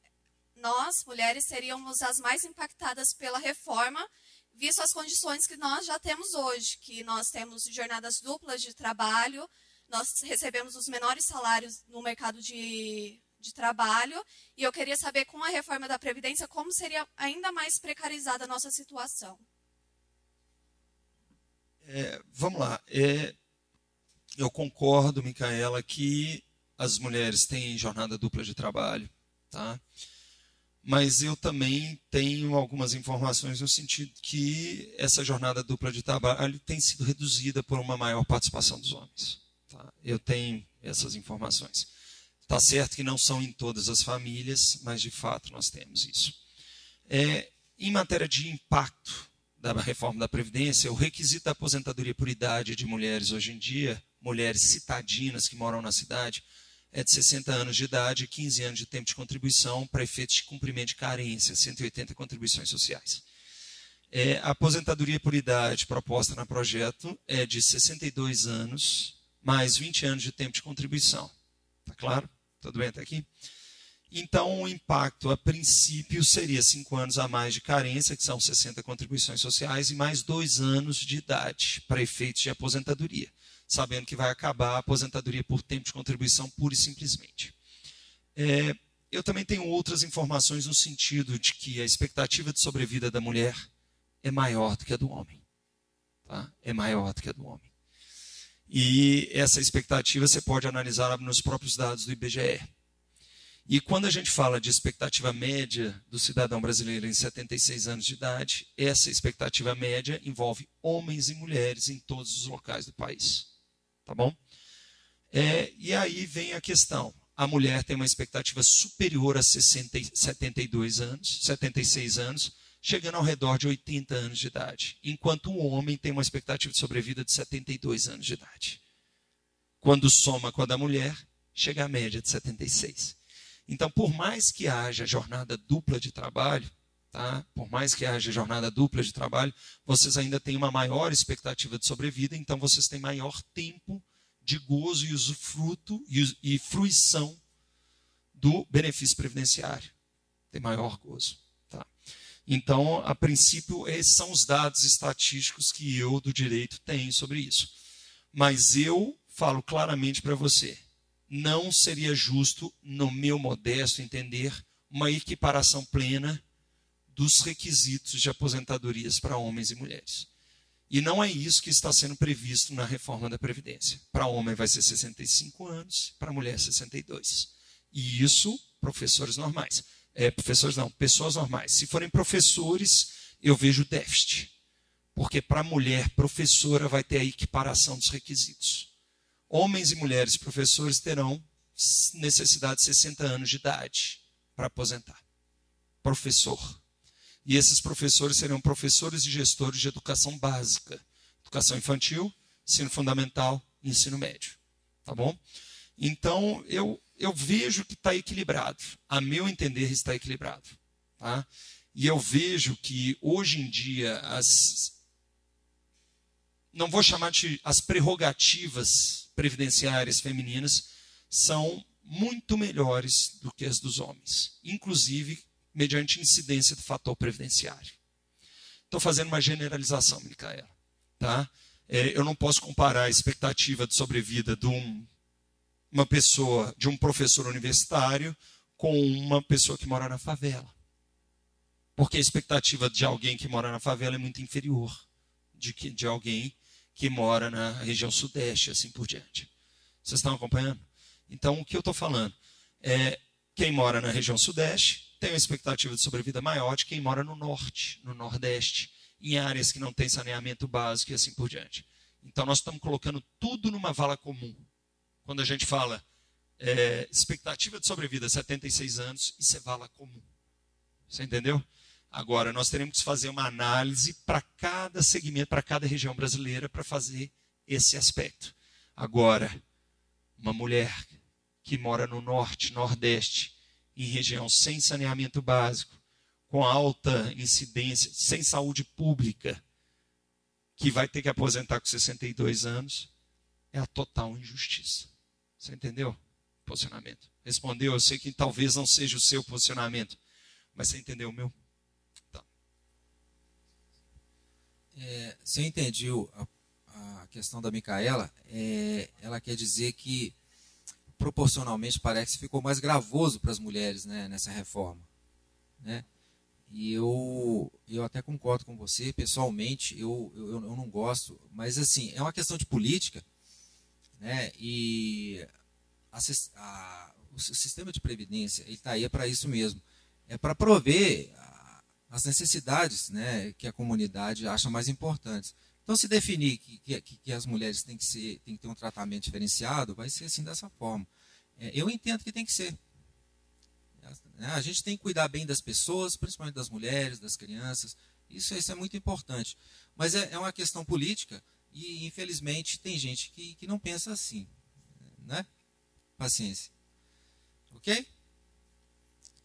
nós, mulheres, seríamos as mais impactadas pela reforma, visto as condições que nós já temos hoje, que nós temos jornadas duplas de trabalho, nós recebemos os menores salários no mercado de de trabalho e eu queria saber, com a reforma da Previdência, como seria ainda mais precarizada a nossa situação. É, vamos lá. É, eu concordo, Micaela, que as mulheres têm jornada dupla de trabalho, tá? Mas eu também tenho algumas informações no sentido que essa jornada dupla de trabalho tem sido reduzida por uma maior participação dos homens. Tá? Eu tenho essas informações. Está certo que não são em todas as famílias, mas de fato nós temos isso. É, em matéria de impacto da reforma da Previdência, o requisito da aposentadoria por idade de mulheres hoje em dia, mulheres citadinas que moram na cidade, é de 60 anos de idade e 15 anos de tempo de contribuição para efeitos de cumprimento de carência, 180 contribuições sociais. É, a aposentadoria por idade proposta no projeto é de 62 anos, mais 20 anos de tempo de contribuição. Está claro? Tudo bem até aqui? Então, o impacto, a princípio, seria cinco anos a mais de carência, que são 60 contribuições sociais, e mais dois anos de idade para efeitos de aposentadoria, sabendo que vai acabar a aposentadoria por tempo de contribuição pura e simplesmente. É, eu também tenho outras informações no sentido de que a expectativa de sobrevida da mulher é maior do que a do homem. Tá? É maior do que a do homem. E essa expectativa você pode analisar nos próprios dados do IBGE. E quando a gente fala de expectativa média do cidadão brasileiro em 76 anos de idade, essa expectativa média envolve homens e mulheres em todos os locais do país. Tá bom? É, e aí vem a questão. A mulher tem uma expectativa superior a 60, 72 anos, 76 anos, chegando ao redor de 80 anos de idade, enquanto o homem tem uma expectativa de sobrevida de 72 anos de idade. Quando soma com a da mulher, chega à média de 76. Então, por mais que haja jornada dupla de trabalho, tá? por mais que haja jornada dupla de trabalho, vocês ainda têm uma maior expectativa de sobrevida, então vocês têm maior tempo de gozo e usufruto e fruição do benefício previdenciário. Tem maior gozo. Então, a princípio, esses são os dados estatísticos que eu do direito tenho sobre isso. Mas eu falo claramente para você: não seria justo, no meu modesto entender, uma equiparação plena dos requisitos de aposentadorias para homens e mulheres. E não é isso que está sendo previsto na reforma da Previdência. Para homem vai ser 65 anos, para mulher 62. E isso, professores normais é, professores não, pessoas normais. Se forem professores, eu vejo déficit. Porque para mulher professora vai ter a equiparação dos requisitos. Homens e mulheres professores terão necessidade de 60 anos de idade para aposentar. Professor. E esses professores serão professores e gestores de educação básica, educação infantil, ensino fundamental e ensino médio. Tá bom? Então, eu, eu vejo que está equilibrado. A meu entender, está equilibrado. Tá? E eu vejo que hoje em dia as. Não vou chamar de as prerrogativas previdenciárias femininas são muito melhores do que as dos homens, inclusive mediante incidência do fator previdenciário. Estou fazendo uma generalização, Micaela. Tá? É, eu não posso comparar a expectativa de sobrevida de um, uma pessoa, de um professor universitário, com uma pessoa que mora na favela. Porque a expectativa de alguém que mora na favela é muito inferior de, que, de alguém que mora na região sudeste, assim por diante. Vocês estão acompanhando? Então, o que eu estou falando é quem mora na região sudeste tem uma expectativa de sobrevida maior de quem mora no norte, no nordeste, em áreas que não têm saneamento básico e assim por diante. Então, nós estamos colocando tudo numa vala comum. Quando a gente fala é, expectativa de sobrevida 76 anos, isso é vala comum. Você entendeu? Agora, nós teremos que fazer uma análise para cada segmento, para cada região brasileira, para fazer esse aspecto. Agora, uma mulher que mora no norte, nordeste, em região sem saneamento básico, com alta incidência, sem saúde pública, que vai ter que aposentar com 62 anos, é a total injustiça. Você entendeu? Posicionamento. Respondeu, eu sei que talvez não seja o seu posicionamento, mas você entendeu o meu? É, se eu entendi a, a questão da Micaela, é, ela quer dizer que proporcionalmente parece que ficou mais gravoso para as mulheres né, nessa reforma. Né? E eu, eu até concordo com você, pessoalmente, eu, eu, eu não gosto, mas assim, é uma questão de política, né? e a, a, o sistema de previdência está aí para isso mesmo, é para prover as necessidades né, que a comunidade acha mais importantes. Então, se definir que, que, que as mulheres têm que, ser, que ter um tratamento diferenciado, vai ser assim dessa forma. É, eu entendo que tem que ser. Né, a gente tem que cuidar bem das pessoas, principalmente das mulheres, das crianças. Isso, isso é muito importante. Mas é, é uma questão política e, infelizmente, tem gente que, que não pensa assim. Né? Paciência. Ok?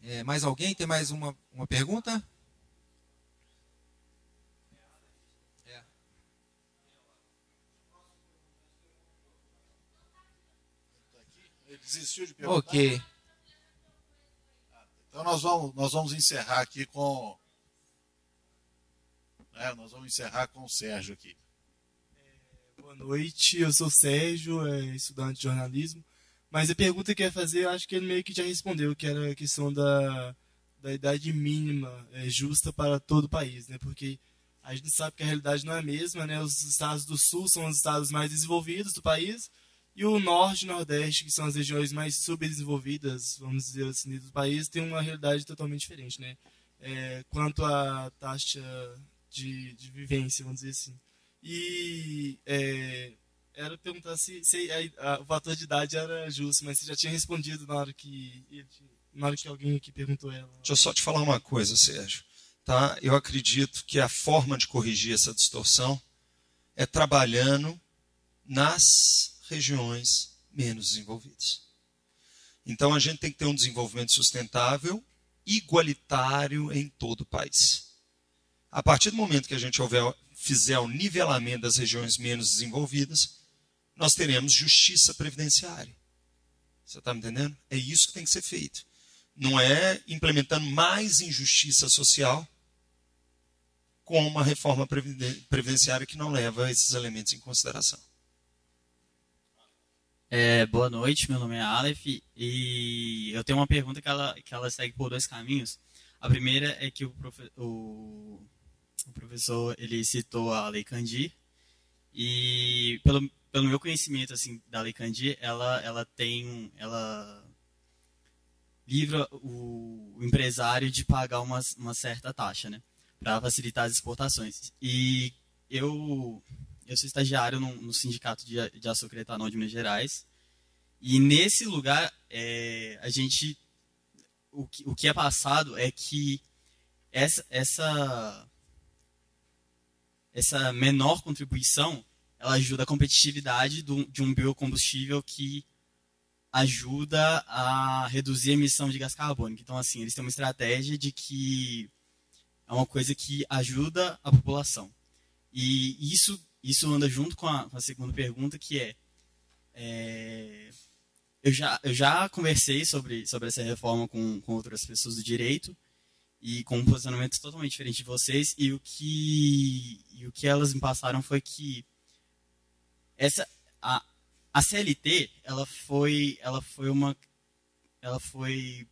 É, mais alguém? Tem mais uma, uma pergunta? Desistiu de perguntar? Ok. Então nós vamos, nós vamos encerrar aqui com. É, nós vamos encerrar com o Sérgio aqui. Boa noite, eu sou Sérgio, é, estudante de jornalismo. Mas a pergunta que eu ia fazer, eu acho que ele meio que já respondeu, que era a questão da, da idade mínima é, justa para todo o país, né? Porque a gente sabe que a realidade não é a mesma, né? Os estados do sul são os estados mais desenvolvidos do país, e o norte e nordeste, que são as regiões mais subdesenvolvidas, vamos dizer assim, do país, tem uma realidade totalmente diferente, né? É, quanto à taxa de, de vivência, vamos dizer assim. E é, era perguntar se, se a, a, o fator de idade era justo, mas você já tinha respondido na hora que, na hora que alguém aqui perguntou ela. Deixa eu só te falar uma coisa, Sérgio. Tá? Eu acredito que a forma de corrigir essa distorção é trabalhando nas regiões menos desenvolvidas. Então a gente tem que ter um desenvolvimento sustentável, igualitário em todo o país. A partir do momento que a gente houver, fizer o nivelamento das regiões menos desenvolvidas, nós teremos justiça previdenciária. Você está me entendendo? É isso que tem que ser feito. Não é implementando mais injustiça social com uma reforma previdenciária que não leva esses elementos em consideração. É, boa noite, meu nome é Aleph e eu tenho uma pergunta que ela, que ela segue por dois caminhos. A primeira é que o, profe, o, o professor ele citou a Lei Candir e pelo, pelo meu conhecimento assim da Lei Candir, ela ela tem ela livra o, empresário de pagar uma, uma certa taxa, né, para facilitar as exportações. E eu eu sou estagiário no, no sindicato de, de açúcar etanol de Minas Gerais. E nesse lugar, é, a gente. O que, o que é passado é que essa, essa, essa menor contribuição ela ajuda a competitividade do, de um biocombustível que ajuda a reduzir a emissão de gás carbônico. Então, assim, eles têm uma estratégia de que é uma coisa que ajuda a população. E isso, isso anda junto com a, com a segunda pergunta, que é, é, eu, já, eu já conversei sobre, sobre essa reforma com, com outras pessoas do direito, e com um posicionamento totalmente diferente de vocês, e o que, e o que elas me passaram foi que essa, a, a CLT, ela foi, ela foi uma, ela foi,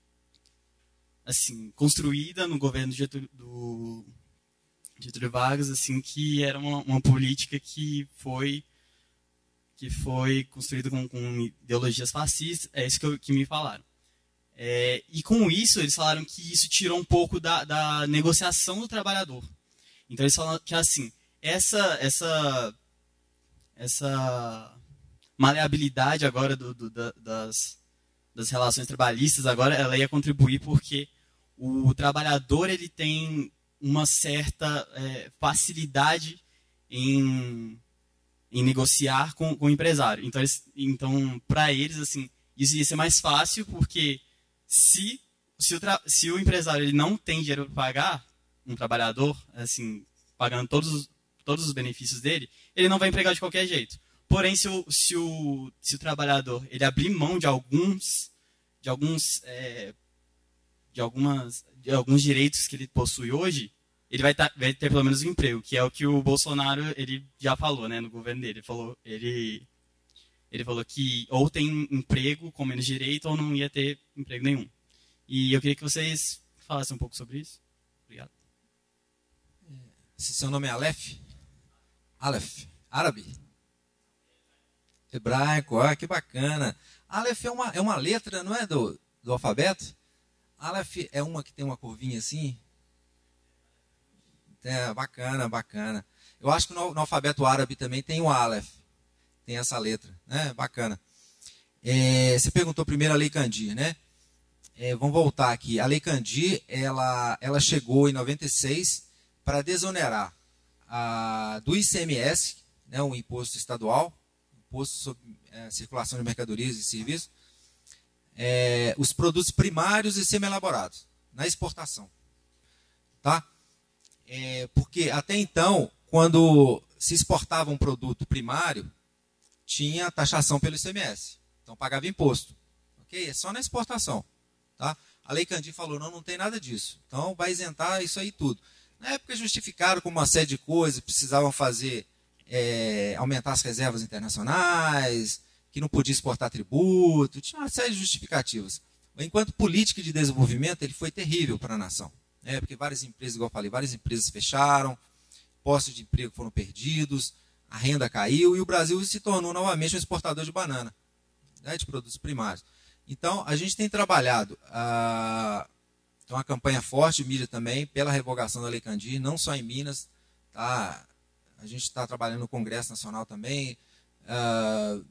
assim, construída no governo do Getúlio, do Getúlio Vargas, assim, que era uma, uma política que foi, que foi construída com, com ideologias fascistas, é isso que, eu, que me falaram. É, e com isso, eles falaram que isso tirou um pouco da, da negociação do trabalhador. Então, eles falaram que, assim, essa, essa, essa maleabilidade agora do, do, da, das, das relações trabalhistas, agora ela ia contribuir porque o trabalhador ele tem uma certa é, facilidade em, em negociar com, com o empresário. Então, então para eles, assim, isso ia ser mais fácil porque se, se, o, se o empresário ele não tem dinheiro para pagar um trabalhador, assim, pagando todos, todos os benefícios dele, ele não vai empregar de qualquer jeito. Porém, se o, se o, se o trabalhador ele abrir mão de alguns, de alguns, é, de algumas, de alguns direitos que ele possui hoje, ele vai, tá, vai, ter pelo menos um emprego, que é o que o Bolsonaro ele já falou, né, no governo dele. Ele falou, ele, ele falou que ou tem emprego com menos direito ou não ia ter emprego nenhum. E eu queria que vocês falassem um pouco sobre isso. Obrigado. Se seu nome é Aleph? Aleph. Árabe? Hebraico, ah, que bacana. Aleph é uma, é uma letra, não é, do, do alfabeto? Aleph é uma que tem uma curvinha assim? É, bacana, bacana. Eu acho que no, no alfabeto árabe também tem o Aleph. Tem essa letra, né? Bacana. É, você perguntou primeiro a Lei Candir, né? É, vamos voltar aqui. A Lei Candir, ela, ela chegou em 96 para desonerar a, do ICMS, né, um imposto estadual, imposto sobre é, circulação de mercadorias e serviços, é, os produtos primários e semi-elaborados na exportação. Tá? É, porque até então, quando se exportava um produto primário, tinha taxação pelo ICMS. Então pagava imposto. Ok? É só na exportação. Tá? A Lei Candir falou, não, não tem nada disso. Então vai isentar isso aí tudo. Na época justificaram como uma série de coisas, precisavam fazer é, aumentar as reservas internacionais, que não podia exportar tributo, tinha uma série de justificativas. Enquanto política de desenvolvimento, ele foi terrível para a nação. Né? Porque várias empresas, igual eu falei, várias empresas fecharam, postos de emprego foram perdidos, a renda caiu e o Brasil se tornou novamente um exportador de banana, né? de produtos primários. Então, a gente tem trabalhado ah, uma campanha forte de mídia também pela revogação da Lei Candir, não só em Minas, tá? A gente está trabalhando no Congresso Nacional também. Uh,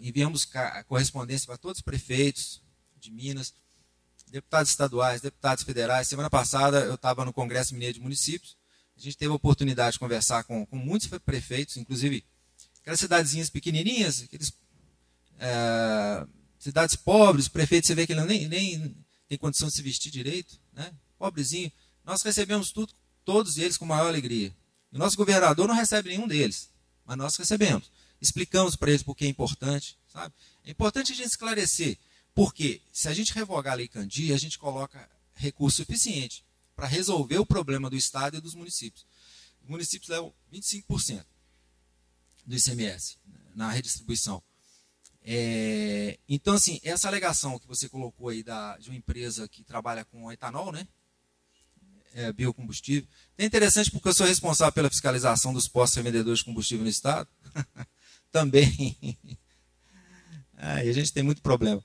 enviamos correspondência para todos os prefeitos de Minas, deputados estaduais, deputados federais. Semana passada eu estava no Congresso Mineiro de Municípios. A gente teve a oportunidade de conversar com, com muitos prefeitos, inclusive aquelas cidadezinhas pequenininhas, aqueles, uh, cidades pobres, prefeitos, você vê que ele nem, nem tem condição de se vestir direito, né? pobrezinho. Nós recebemos tudo, todos eles com maior alegria. O nosso governador não recebe nenhum deles, mas nós recebemos. Explicamos para eles por que é importante, sabe? É importante a gente esclarecer, porque se a gente revogar a Lei Candia, a gente coloca recurso suficiente para resolver o problema do Estado e dos municípios. Os municípios levam 25% do ICMS na redistribuição. É, então, assim, essa alegação que você colocou aí da, de uma empresa que trabalha com etanol, né? é, biocombustível. É interessante porque eu sou responsável pela fiscalização dos postos revendedores de combustível no Estado. Também. Aí a gente tem muito problema.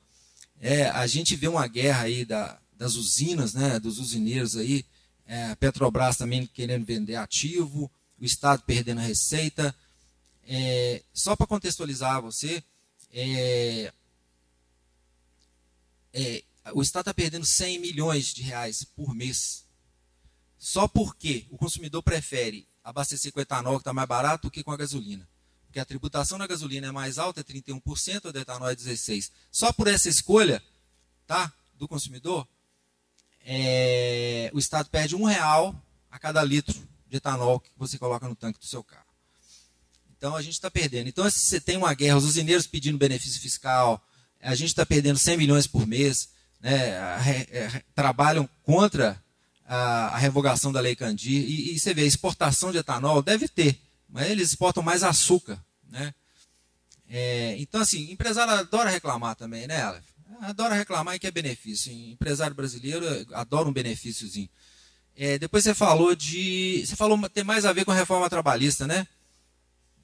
É, a gente vê uma guerra aí da, das usinas, né, dos usineiros aí, é, Petrobras também querendo vender ativo, o Estado perdendo a receita. É, só para contextualizar você, é, é, o Estado está perdendo 100 milhões de reais por mês só porque o consumidor prefere abastecer com etanol, que está mais barato, do que com a gasolina. porque a tributação na gasolina é mais alta, é 31%, a do etanol é 16%. Só por essa escolha tá, do consumidor, é, o Estado perde um real a cada litro de etanol que você coloca no tanque do seu carro. Então a gente está perdendo. Então, se você tem uma guerra, os usineiros pedindo benefício fiscal, a gente está perdendo 100 milhões por mês, né, é, trabalham contra a, a, revogação da Lei Candir. E, e, você vê, exportação de etanol deve ter, mas eles exportam mais açúcar. Né? É, então, assim, empresário adora reclamar também, né, Aleph? Adora reclamar e quer benefício. Empresário brasileiro adora um benefíciozinho. É, depois você falou de. Você falou tem mais a ver com a reforma trabalhista, né?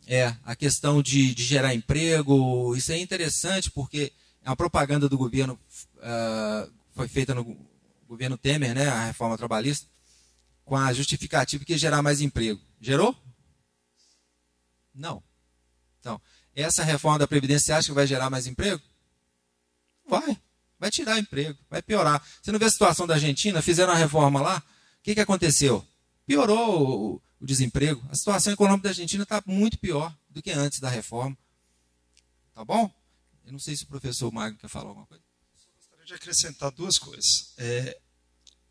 É, a questão de, de gerar emprego. Isso é interessante porque é uma propaganda do governo. Uh, foi feita no governo Temer, né? A reforma trabalhista. Com a justificativa que ia gerar mais emprego. Gerou? Não. Então, essa reforma da Previdência, você acha que vai gerar mais emprego? Vai. Vai tirar emprego, vai piorar. Você não vê a situação da Argentina? Fizeram a reforma lá, o que, que aconteceu? Piorou o, o desemprego. A situação econômica da Argentina está muito pior do que antes da reforma. Tá bom? Eu não sei se o professor Magno quer falar alguma coisa. Eu gostaria de acrescentar duas coisas. É,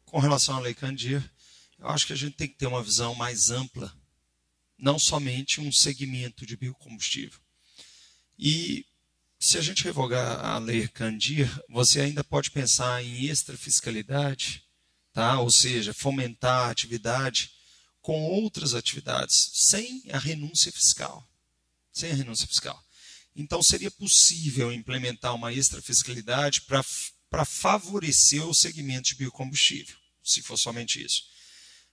com relação à Lei Candir, eu acho que a gente tem que ter uma visão mais ampla, não somente um segmento de biocombustível. E se a gente revogar a Lei Candir, você ainda pode pensar em extrafiscalidade, tá? ou seja, fomentar a atividade com outras atividades, sem a renúncia fiscal. Sem a renúncia fiscal. Então, seria possível implementar uma extrafiscalidade para favorecer o segmento de biocombustível, se for somente isso.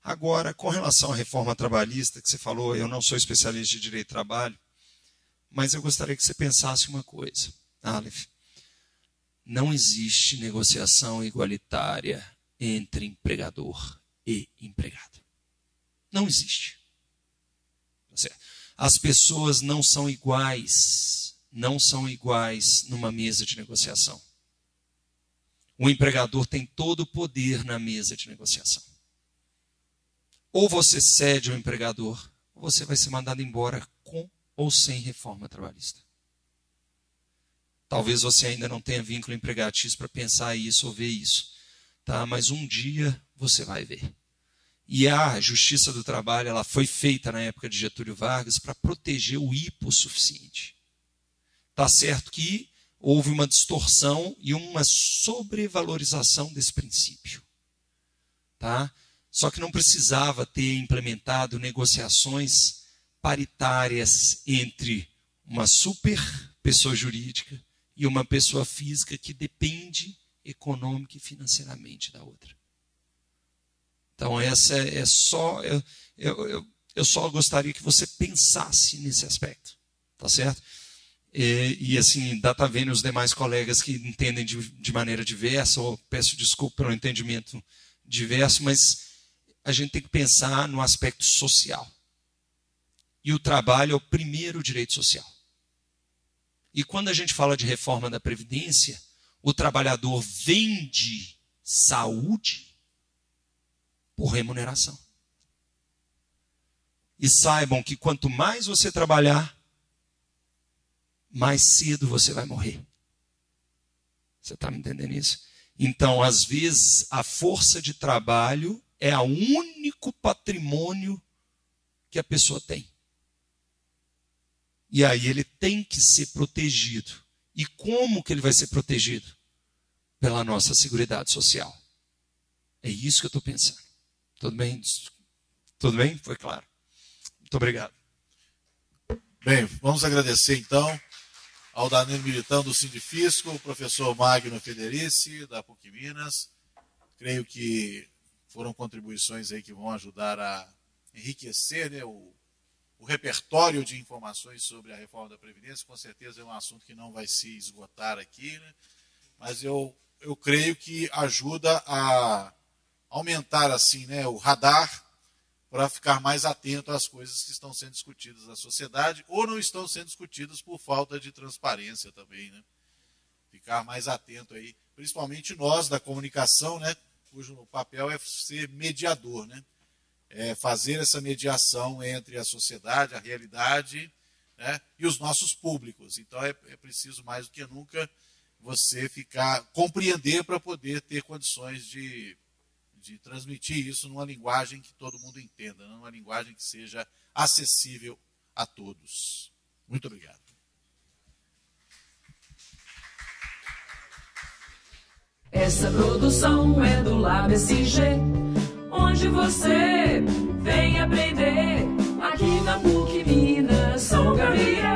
Agora, com relação à reforma trabalhista, que você falou, eu não sou especialista de direito do trabalho, mas eu gostaria que você pensasse uma coisa, Aleph. Não existe negociação igualitária entre empregador e empregado. Não existe. Tá As pessoas não são iguais, não são iguais numa mesa de negociação. O empregador tem todo o poder na mesa de negociação. Ou você cede ao empregador, ou você vai ser mandado embora ou sem reforma trabalhista. Talvez você ainda não tenha vínculo empregatício para pensar isso ou ver isso tá? Mas um dia você vai ver. E a Justiça do Trabalho, ela foi feita na época de Getúlio Vargas para proteger o hipossuficiente. Tá certo que houve uma distorção e uma sobrevalorização desse princípio. Tá? Só que não precisava ter implementado negociações paritárias entre uma super pessoa jurídica e uma pessoa física que depende econômica e financeiramente da outra. Então, essa é, só. Eu, eu, eu, só gostaria que você pensasse nesse aspecto. Tá certo? E, e assim, dá para ver os demais colegas que entendem de, de maneira diversa, ou peço desculpa pelo entendimento diverso, mas a gente tem que pensar no aspecto social. E o trabalho é o primeiro direito social. E quando a gente fala de reforma da Previdência, o trabalhador vende saúde por remuneração. E saibam que quanto mais você trabalhar, mais cedo você vai morrer. Você está me entendendo isso? Então, às vezes, a força de trabalho é o único patrimônio que a pessoa tem. E aí ele tem que ser protegido. E como que ele vai ser protegido? Pela nossa seguridade social. É isso que eu estou pensando. Tudo bem? Tudo bem? Foi claro. Muito obrigado. Bem, vamos agradecer então ao Danilo Militão do Sindifisco, o professor Magno Federici, da PUC Minas. Creio que foram contribuições aí que vão ajudar a enriquecer né, o o repertório de informações sobre a reforma da Previdência, com certeza é um assunto que não vai se esgotar aqui, né? mas eu, eu creio que ajuda a aumentar assim né, o radar para ficar mais atento às coisas que estão sendo discutidas na sociedade ou não estão sendo discutidas por falta de transparência também. Né? Ficar mais atento aí, principalmente nós da comunicação, né, cujo papel é ser mediador. Né? É, fazer essa mediação entre a sociedade, a realidade, né? e os nossos públicos. Então é, é preciso mais do que nunca você ficar compreender para poder ter condições de, de transmitir isso numa linguagem que todo mundo entenda, numa linguagem que seja acessível a todos. Muito obrigado. Essa produção é do Lab SG, onde você vem aprender. Aqui na PUC Minas, sou Gabriel.